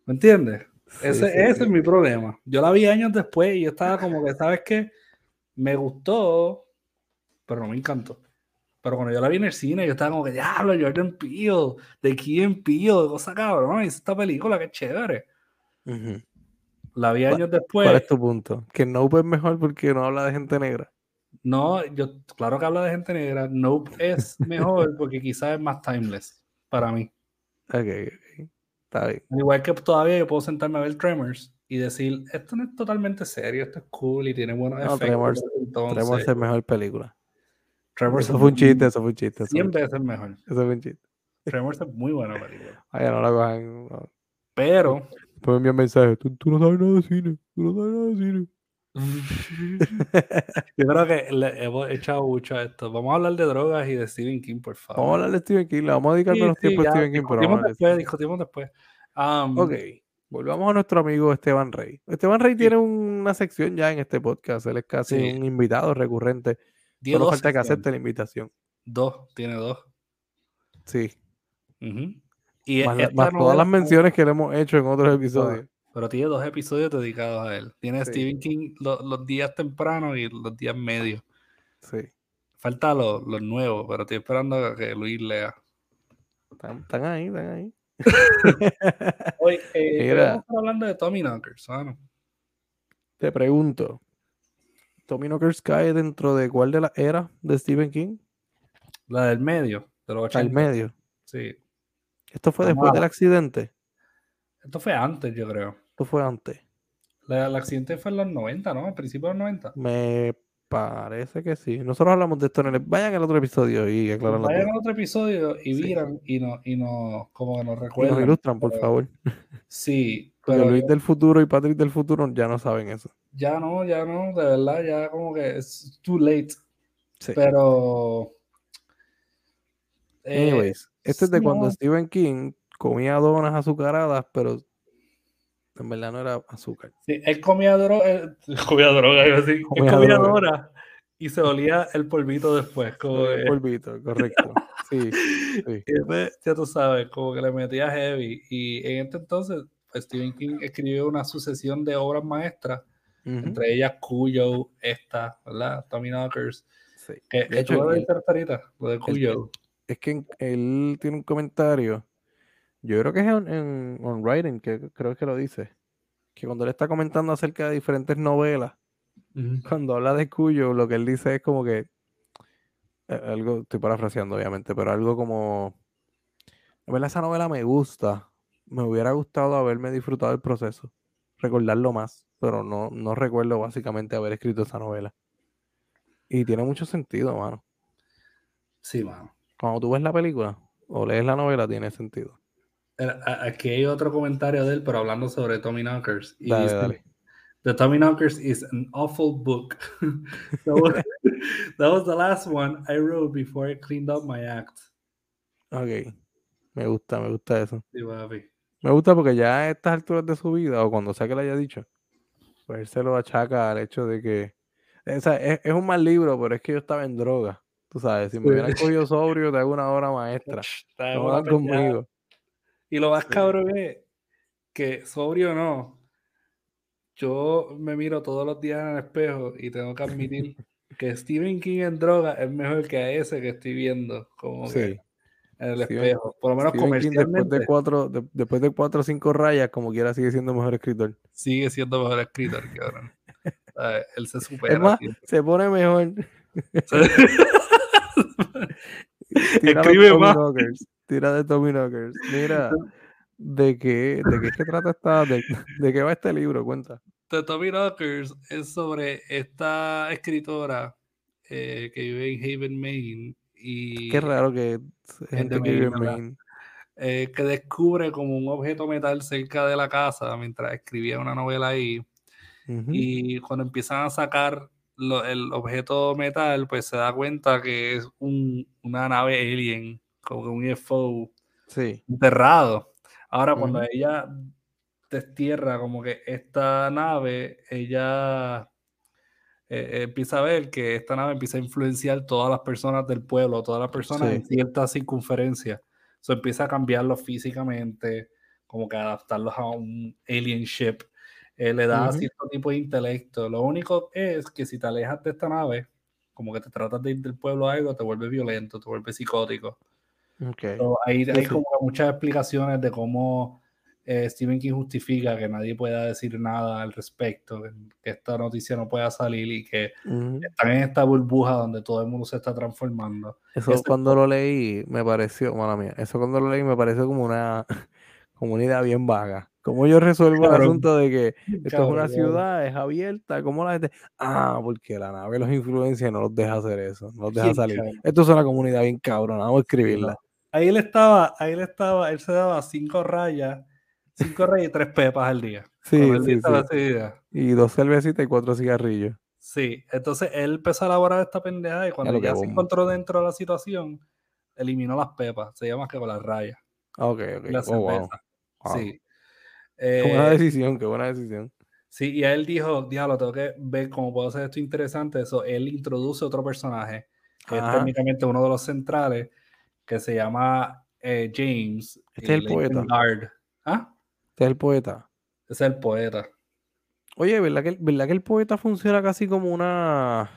¿Me entiendes? Sí, Ese, sí, ese sí. es mi problema. Yo la vi años después y yo estaba como que, ¿sabes qué? Me gustó, pero no me encantó. Pero cuando yo la vi en el cine, yo estaba como que, diablo, Jordan Peele, de Key Peele, cosa cabrón, hizo esta película, qué chévere. La vi ¿Cuál- años después. ¿Cuál es tu punto? Que Nope es mejor porque no habla de gente negra. No, yo, claro que habla de gente negra. Nope es mejor porque quizás es más timeless para mí. Ok, ok. Está bien. Al igual que todavía yo puedo sentarme a ver Tremors y decir, esto no es totalmente serio, esto es cool y tiene buenos No, efectos. Tremors- entonces, Tremors es mejor película. Tremors Eso es fue un chiste, eso fue un chiste. Eso fue 100 un chiste. veces mejor. Eso fue un chiste. Tremors es muy buena película. Ay, no la cojan. no. Pero, Después me envían mensajes. Tú, tú no sabes nada de cine. Tú no sabes nada de cine. yo creo que le hemos echado mucho a esto. Vamos a hablar de drogas y de Stephen King, por favor. Vamos a hablar de Stephen King. Le vamos a dedicar Sí, menos sí, tiempo a Stephen King. Pero discutimos a de después, Stephen discutimos después. Um. Ok. Volvamos a nuestro amigo Esteban Rey. Esteban Rey tiene una sección ya en este podcast. Él es casi un invitado recurrente. Solo falta que acepte la invitación. Dos, tiene dos. Sí. Ujú. Y Más, más todas las menciones que le hemos hecho en otros episodios. Pero tiene dos episodios dedicados a él. Tiene Sí. Stephen King lo- los días tempranos y los días medios. Sí. Falta los los nuevos, pero estoy esperando a que Luis lea. Están, están ahí, están ahí. Hoy, eh, estar hablando de Tommy Knockers. Te pregunto. ¿Tommy Knockers cae dentro de cuál de las eras de Stephen King? La del medio, de los 80. Al medio. Sí. ¿Esto fue después del accidente? Esto fue antes, yo creo. ¿Esto fue antes? La- el accidente fue en los 90, ¿no? Al principio de los 90. Me parece que sí. Nosotros hablamos de esto en el... Vayan al otro episodio y aclaran Vayan dudas. a otro episodio y Sí. miran y nos y no, como que nos Y nos recuerdan. ilustran, por pero- favor. Sí, Porque pero Luis del futuro y Patrick del futuro ya no saben eso. ya no, ya no, de verdad, ya como que es too late. Sí. Pero. eh, Anyways, este es de cuando Stephen King comía donas azucaradas, pero en verdad no era azúcar. sí, él comía droga, comía droga, iba a decir, él Comía comía droga. dora y se olía el polvito después. Como que- Polvito, correcto. Sí, sí. y después, ya tú sabes, como que le metía heavy. Y en este entonces, pues Stephen King escribió una sucesión de obras maestras, entre ellas Cuyo, esta, ¿verdad? Tommy Knockers. Sí. Que, De hecho, tú lo de Cuyo. es que él tiene un comentario, yo creo que es en, en On Writing, que creo que lo dice, que cuando él está comentando acerca de diferentes novelas, cuando habla de Cuyo, lo que él dice es como que, eh, algo, estoy parafraseando obviamente, pero algo como, en verdad esa novela me gusta, me hubiera gustado haberme disfrutado el proceso, recordarlo más, pero no, no recuerdo básicamente haber escrito esa novela. Y tiene mucho sentido, mano. Sí, mano. Cuando tú ves la película o lees la novela, tiene sentido. Aquí hay otro comentario de él, pero hablando sobre Tommy Knockers. Y Dale, dice, dale. The Tommy Knockers is an awful book. that, was, that was the last one I wrote before I cleaned up my act. Ok. Me gusta, me gusta eso. Sí, papi. Me gusta porque ya a estas alturas de su vida, o cuando sea que lo haya dicho, pues él se lo achaca al hecho de que. O sea, es, es un mal libro, pero es que yo estaba en droga. Tú sabes, si me hubieran cogido sobrio, te hago una obra maestra. Está No conmigo. Y lo más cabrón es que, sobrio o no, yo me miro todos los días en el espejo y tengo que admitir que Stephen King en droga es mejor que a ese que estoy viendo como que Sí. en el Steven- espejo. Por lo menos Stephen King, después comercialmente de cuatro, de- después de cuatro o cinco rayas, como quiera, sigue siendo mejor escritor. sigue siendo mejor escritor, cabrón. ¿Sabes? Él se supera. Es más, se pone mejor. Escribe más. Knockers. Tira de Tommy Knockers. Mira, ¿de qué, de qué es que trata esta, de, de qué va este libro? Cuenta. The Tommy Knockers es sobre esta escritora eh, que vive en Haven, Maine. Y Qué raro que gente que vive en Maine, eh, que descubre como un objeto metal cerca de la casa mientras escribía una novela ahí. Y cuando empiezan a sacar lo- el objeto metal, pues se da cuenta que es un- una nave alien, como que un UFO Sí. enterrado. Ahora, cuando ella destierra como que esta nave, ella eh, empieza a ver que esta nave empieza a influenciar todas las personas del pueblo, todas las personas en cierta circunferencia. So, empieza a cambiarlos físicamente, como que adaptarlos a un alien ship. Eh, le da cierto tipo de intelecto. Lo único es que si te alejas de esta nave, como que te tratas de ir del pueblo a algo, te vuelve violento, te vuelve psicótico. So, ahí hay sí. como muchas explicaciones de cómo eh, Stephen King justifica que nadie pueda decir nada al respecto, que, esta noticia no pueda salir y que están en esta burbuja donde todo el mundo se está transformando. Eso Ese- cuando lo leí me pareció, mala mía, eso cuando lo leí me pareció como una, como una idea bien vaga. ¿Cómo yo resuelvo el asunto de que esto es una ciudad, es abierta? ¿Cómo la gente? Ah, porque la nave los influencia y no los deja hacer eso, no los deja ¿Quién, salir. cabrón? Esto es una comunidad bien cabrona, vamos a escribirla. Ahí él estaba, ahí él estaba, él se daba cinco rayas, cinco rayas y tres pepas al día. Sí, sí, sí. Y dos cervecitas y cuatro cigarrillos. Sí, entonces él empezó a elaborar esta pendeja y cuando que ya se encontró dentro de la situación, eliminó las pepas, se llama que con las rayas, Ah, Ok, ok. la Oh, wow. cerveza. wow. Sí. Qué buena Eh, decisión, qué buena decisión. Sí, y él dijo, diablo, tengo que ver cómo puedo hacer esto interesante. Eso, él introduce otro personaje, que es Ajá. técnicamente uno de los centrales, que se llama eh, James. Este es el poeta. ¿Ah? Este es el poeta. Es el poeta. Oye, ¿verdad que, el- ¿verdad que el poeta funciona casi como una.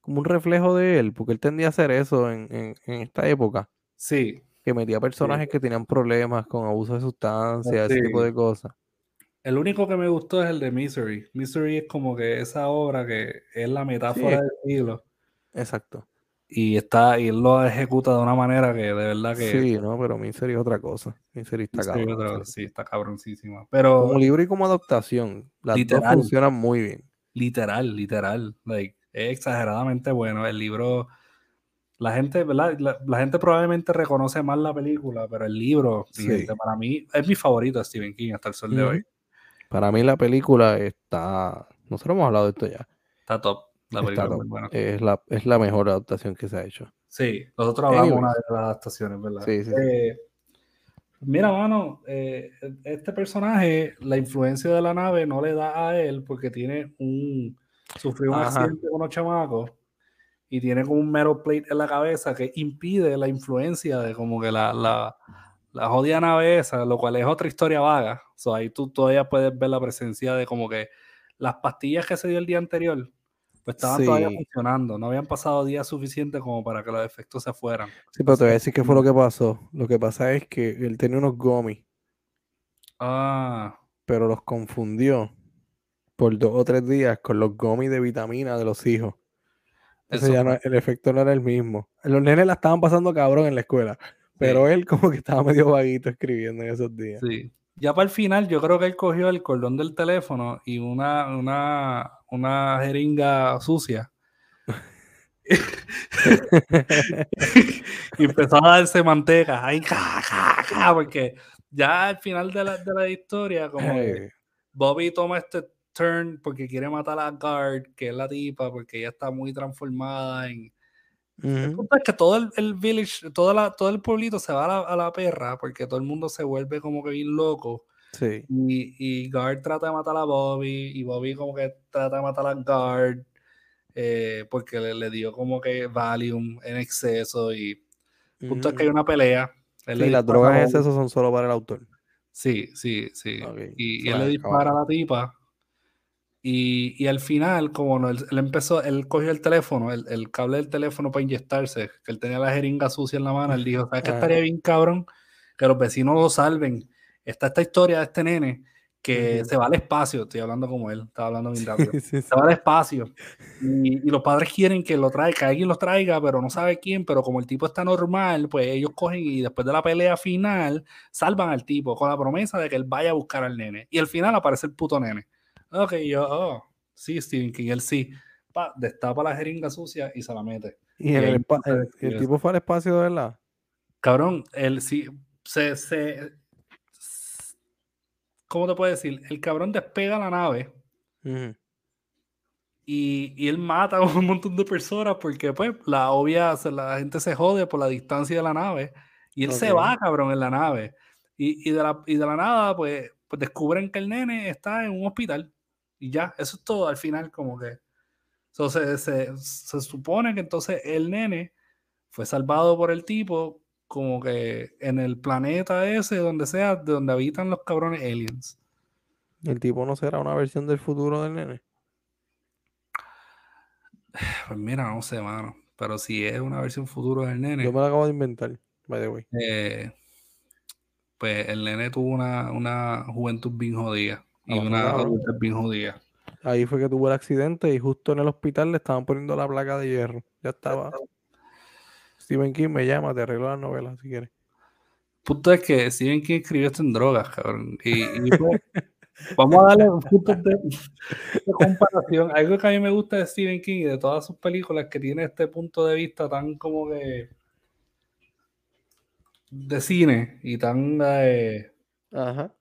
como un reflejo de él? Porque él tendía a hacer eso en, en- en esta época. Sí, Que metía personajes que tenían problemas con abuso de sustancias, ese tipo de cosas. el único que me gustó es el de Misery. Misery es como que esa obra que es la metáfora del siglo. Exacto. Y está, y él lo ejecuta de una manera que de verdad que Sí, no, pero Misery es otra cosa. Misery está Misery cabrón. otra- sí, está cabroncísima. Pero Como libro y como adaptación. Las Literal. dos funcionan muy bien. literal, literal. Like, es exageradamente bueno. El libro, la gente, ¿verdad? La, la gente probablemente reconoce más la película, pero el libro, Sí. gente, para mí, es mi favorito de Stephen King hasta el sol de Ujú. hoy. Para mí la película está. Nosotros hemos hablado de esto ya. Está top. La Está película muy buena. Es la, es la mejor adaptación que se ha hecho. Sí, nosotros hablamos Anyways. una de las adaptaciones, ¿verdad? Sí, sí, sí. Eh, mira, mano, eh, este personaje, la influencia de la nave no le da a él porque tiene un. Sufrió un Ajá. accidente con unos chamacos y tiene como un metal plate en la cabeza que impide la influencia de como que la, la, la jodida nave esa, lo cual es otra historia vaga. So, ahí tú todavía puedes ver la presencia de como que las pastillas que se dio el día anterior, pues estaban todavía funcionando. No habían pasado días suficientes como para que los efectos se fueran. Sí, pero te voy a decir qué fue lo que pasó. Lo que pasa es que él tenía unos gomis, Ah, pero los confundió por dos o tres días con los gomis de vitamina de los hijos. Entonces eso ya no- el efecto no era el mismo. Los nenes la estaban pasando cabrón en la escuela, pero él como que estaba medio vaguito escribiendo en esos días. Sí. Ya para el final, yo creo que él cogió el cordón del teléfono y una, una, una jeringa sucia. y empezó a darse manteca. Ay, ja, ja, ja, porque ya al final de la, de la historia, como Ay, Bobby toma este turn porque quiere matar a Guard, que es la tipa, porque ella está muy transformada en... El ujú, punto es que todo el, el village, toda la, todo el pueblito se va a la, a la perra porque todo el mundo se vuelve como que bien loco. Sí. Y, y Guard trata de matar a Bobby y Bobby como que trata de matar a Guard eh, porque le, le dio como que Valium en exceso y el punto es que hay una pelea. Sí, las drogas en exceso son solo para el autor. Sí, sí, sí. Y, y él le dispara a la tipa. Y, y al final, como no, él, él empezó, él cogió el teléfono, el, el cable del teléfono para inyectarse, que él tenía la jeringa sucia en la mano, él dijo, ¿sabes qué estaría bien cabrón? Que los vecinos lo salven. Está esta historia de este nene que se va al espacio, estoy hablando como él, estaba hablando bien rápido. Sí, sí, Se va al espacio y, y los padres quieren que lo traiga, que alguien los traiga, pero no sabe quién, pero como el tipo está normal, pues ellos cogen y después de la pelea final salvan al tipo con la promesa de que él vaya a buscar al nene. Y al final aparece el puto nene. Ok, yo, oh, sí, Stephen King, él sí. Pa, destapa la jeringa sucia y se la mete. Y Y el, eso. tipo fue al espacio de verdad. Cabrón, él sí, se, se, ¿cómo te puedo decir? El cabrón despega la nave y, y él mata a un montón de personas porque pues la obvia, se- la gente se jode por la distancia de la nave y él se va, cabrón, en la nave. Y, y, de, la, y de la nada, pues, pues descubren que el nene está en un hospital y ya, eso es todo al final como que... So, se, supone que entonces el nene fue salvado por el tipo como que en el planeta ese, donde sea, de donde habitan los cabrones aliens. El tipo no será una versión del futuro del nene. Pues mira, no sé, mano. Pero si es una versión futuro del nene, Yo me lo acabo de inventar, by the way. eh, pues el nene tuvo una, una juventud bien jodida y una adultez bien jodida. Ahí fue que tuvo el accidente y justo en el hospital le estaban poniendo la placa de hierro. Ya estaba. Stephen King me llama, te arreglo la novela si quieres. punto es que Stephen King escribió esto en drogas, cabrón. Y, y, pues, vamos a darle un punto de, de comparación. Algo que a mí me gusta de Stephen King y de todas sus películas que tiene este punto de vista tan como que de cine y tan eh, Ajá.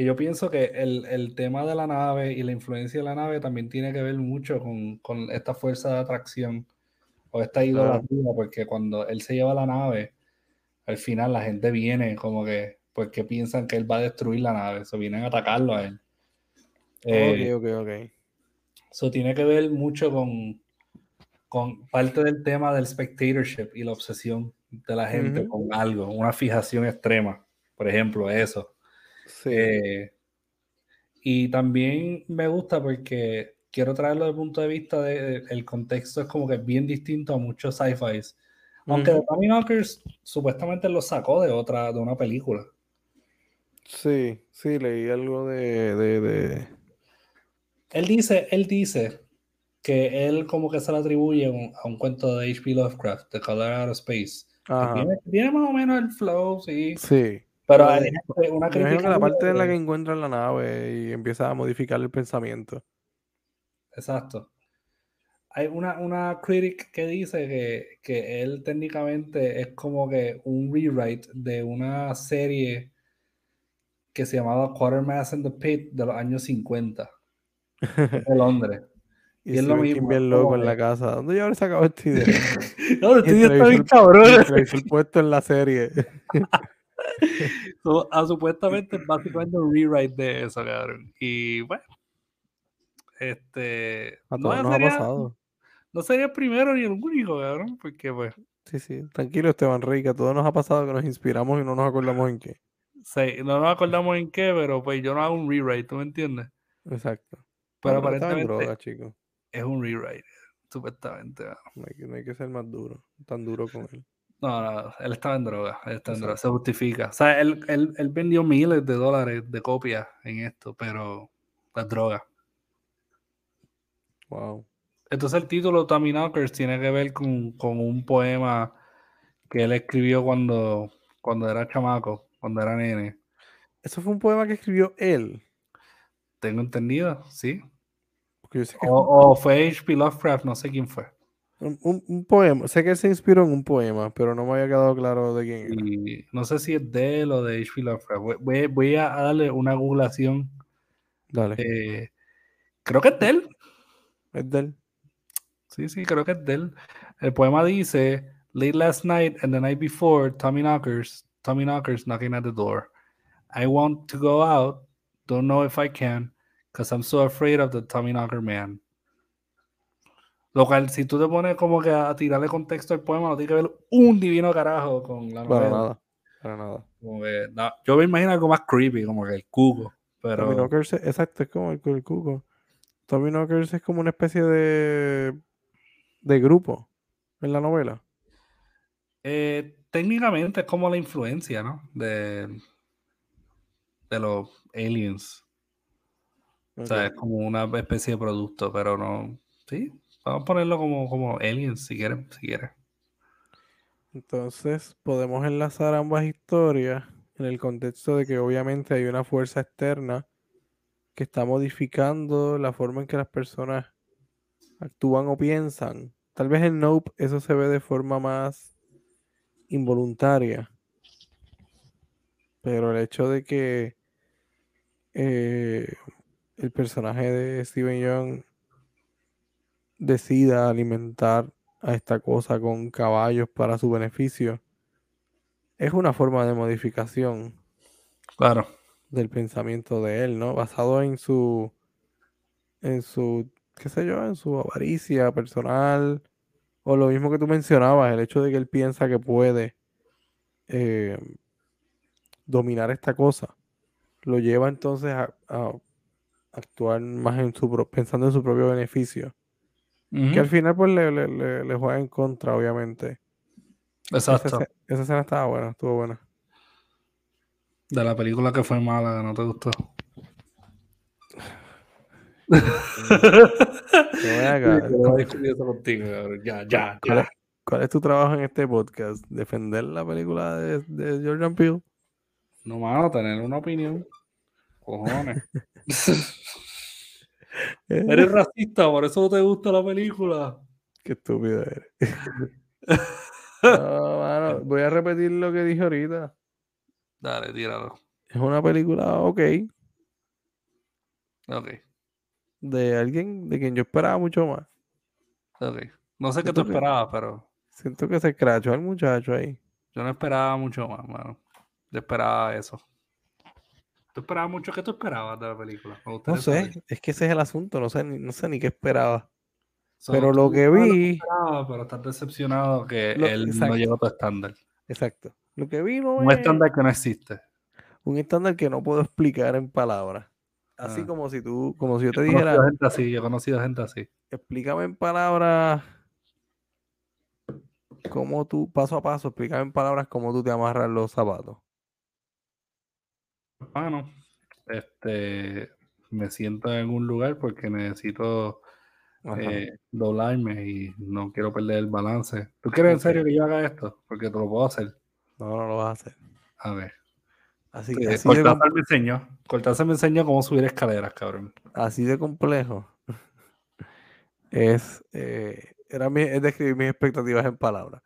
Que yo pienso que el, el tema de la nave y la influencia de la nave también tiene que ver mucho con, con esta fuerza de atracción o esta idolatría, porque cuando él se lleva la nave, al final la gente viene como que, porque piensan que él va a destruir la nave, eso vienen a atacarlo a él. Eh, ok, ok, ok. Eso tiene que ver mucho con, con parte del tema del spectatorship y la obsesión de la gente Ujú. con algo, una fijación extrema, por ejemplo, eso. Sí. Eh, y también me gusta porque quiero traerlo desde el punto de vista de, de- el contexto es como que bien distinto a muchos sci-fi. Aunque Tommy Knockers supuestamente lo sacó de otra, de una película. Sí, sí, leí algo de, de, de- Él dice, él dice que él como que se le atribuye un- a un cuento de H.P. Lovecraft, The Color Out of Space. tiene, tiene más o menos el flow, sí. Sí. Pero hay gente- una crítica la parte en la que encuentra la nave y empieza a modificar el pensamiento. Exacto. Hay una, una critic que dice que, que él técnicamente es como que un rewrite de una serie que se llamaba Quartermass in the Pit de los años 50 de Londres. Y, Y es lo mismo, bien es loco en la casa. ¿Dónde yo habré sacado esta idea? No, el tío está bien cabrón. y el puesto en la serie. So, ah, supuestamente es básicamente un rewrite de eso, cabrón. Y bueno, este. A no ha sería- pasado. No sería el primero ni el único, cabrón, porque pues. Sí, sí. Tranquilo, Esteban Rey, que a todos nos ha pasado que nos inspiramos y no nos acordamos en qué. Sí, no nos acordamos en qué, pero pues yo no hago un rewrite, ¿tú me entiendes? Exacto. Pero en aparentemente droga, es un rewrite, supuestamente. No hay, que, no hay que ser más duro, tan duro con él. No, no, él estaba en droga, él está en droga, Exacto. se justifica. O sea, él, él, él vendió miles de dólares de copias en esto, pero es droga. Wow. Entonces el título Tommy Knockers tiene que ver con, con un poema que él escribió cuando, cuando era chamaco, cuando era nene. Eso fue un poema que escribió él. Tengo entendido, ¿sí? Porque yo sé que es O, o fue H.P. Lovecraft, no sé quién fue. Un, un- poema. Sé que él se inspiró en un poema, pero no me había quedado claro de quién era. Y no sé si es de él o de H.P. Lovecraft. Voy, voy- voy a darle una googlación. Dale. eh, creo que es de él. Es de él. Sí, sí, creo que es de él. El poema dice, late last night and the night before, Tommy Knockers, Tommy Knockers knocking at the door. I want to go out, don't know if I can, because I'm so afraid of the Tommy Knocker man. Lo cual, si tú te pones como que a tirarle contexto al poema, no tiene que ver un divino carajo con la Para novela. nada. Para nada. Como que, no, yo me imagino algo más creepy, como que el cuco. Pero Tommy Knockers, exacto, es como el, el cuco. Tommy Knockers es como una especie de, de grupo en la novela. eh, técnicamente es como la influencia, ¿no? De, de los aliens. O sea, es como una especie de producto, pero no. Sí, vamos a ponerlo como, como aliens si quieren, si quieren. Entonces, podemos enlazar ambas historias en el contexto de que obviamente hay una fuerza externa que está modificando la forma en que las personas actúan o piensan. Tal vez en Nope eso se ve de forma más involuntaria. Pero el hecho de que eh, el personaje de Steven Young decida alimentar a esta cosa con caballos para su beneficio es una forma de modificación Claro. del pensamiento de él, ¿no? Basado en su, en su, qué sé yo, en su avaricia personal, o lo mismo que tú mencionabas, el hecho de que él piensa que puede eh, dominar esta cosa, lo lleva entonces a, a actuar más en su, pensando en su propio beneficio, Que al final pues le, le- le- le juega en contra, obviamente. Exacto. esa escena estaba buena, estuvo buena. De la película que fue mala, que no te gustó. Ya, ya, ¿Cuál es, ya. cuál es tu trabajo en este podcast? ¿Defender la película de, de Jordan Peele? No, mano, tener una opinión. Cojones. Eh, Eres racista, por eso no te gusta la película. Qué estúpido eres. No, mano, voy a repetir lo que dije ahorita. Dale, tíralo. Es una película ok, Ok, de alguien de quien yo esperaba mucho más. ok. No sé qué tú esperabas, pero Siento que se escrachó al muchacho ahí. yo no esperaba mucho más, mano. Yo esperaba eso. ¿Tú esperabas mucho? ¿Qué tú esperabas de la película? No saber. sé, es que ese es el asunto, no sé ni, no sé ni qué esperaba. So, pero lo que vi- pero estás decepcionado que Lo- él exacto. no llegó a tu estándar. Exacto. Lo que vi no Un es estándar que no existe. un estándar que no puedo explicar en palabras. Así Ah. como si tú, como si yo te Yo dijera, gente así, yo he conocido gente así. explícame en palabras cómo tú, paso a paso, explícame en palabras cómo tú te amarras los zapatos. Bueno, este, me siento en algún lugar porque necesito eh, doblarme y no quiero perder el balance. ¿Tú quieres en serio que yo haga esto? Porque te lo puedo hacer. No, no lo vas a hacer. A ver. Así, Eh, así, de, me enseñó. Cortázar me enseñó cómo subir escaleras, cabrón. así de complejo es, eh, era mi- es describir mis expectativas en palabras.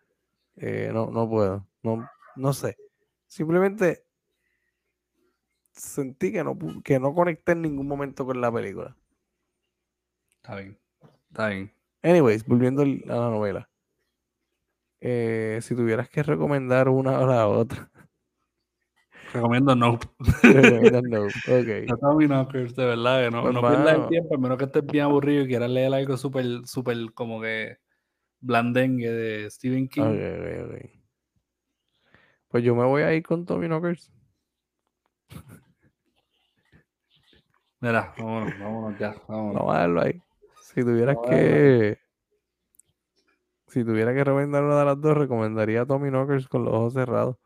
Eh, no, no puedo. No, no sé. Simplemente sentí que no, que no conecté en ningún momento con la película. Está bien. Está bien. Anyways, volviendo a la novela. Eh, si tuvieras que recomendar una o la otra. Recomiendo Nope. recomiendas no. Ok. No Tommy Knockers, de verdad, que no, Pues, no pierdas el tiempo, a menos que estés bien aburrido y quieras leer algo súper, súper como que blandengue de Stephen King. Ok, ok, ok. Pues yo me voy a ir con Tommy Knockers. Mira, vámonos, vámonos ya, vámonos. Vamos a dejarlo ahí. Si tuvieras que. Si tuviera que recomendar una de las dos, recomendaría a Tommy Knockers con los ojos cerrados.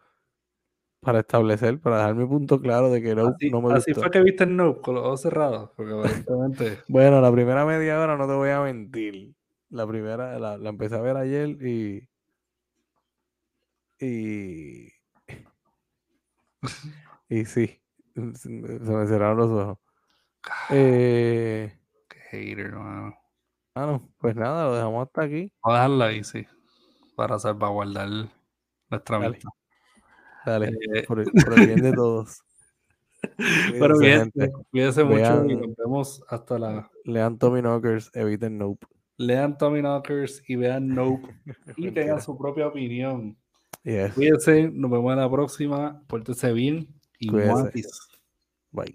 Para establecer, para dejar mi punto claro de que no, Así, no me así gustó. fue que viste el Nope con los ojos cerrados, porque aparentemente Bueno, la primera media hora no te voy a mentir. La primera, la, la empecé a ver ayer y. Y. Y sí, se me cerraron los ojos. Eh, qué hater, mano. ah, no, pues nada, lo dejamos hasta aquí. Voy a dejarlo ahí, sí, para salvaguardar nuestra Dale. Dale, Eh, por, el, por el bien de todos. Pero bien, cuídense mucho y nos vemos hasta la. Lean Tommy Knockers, eviten Nope. Lean Tommy Knockers y vean Nope y tengan su propia opinión. Yes. Cuídense, nos vemos en la próxima. Pórtense bien y. Bye.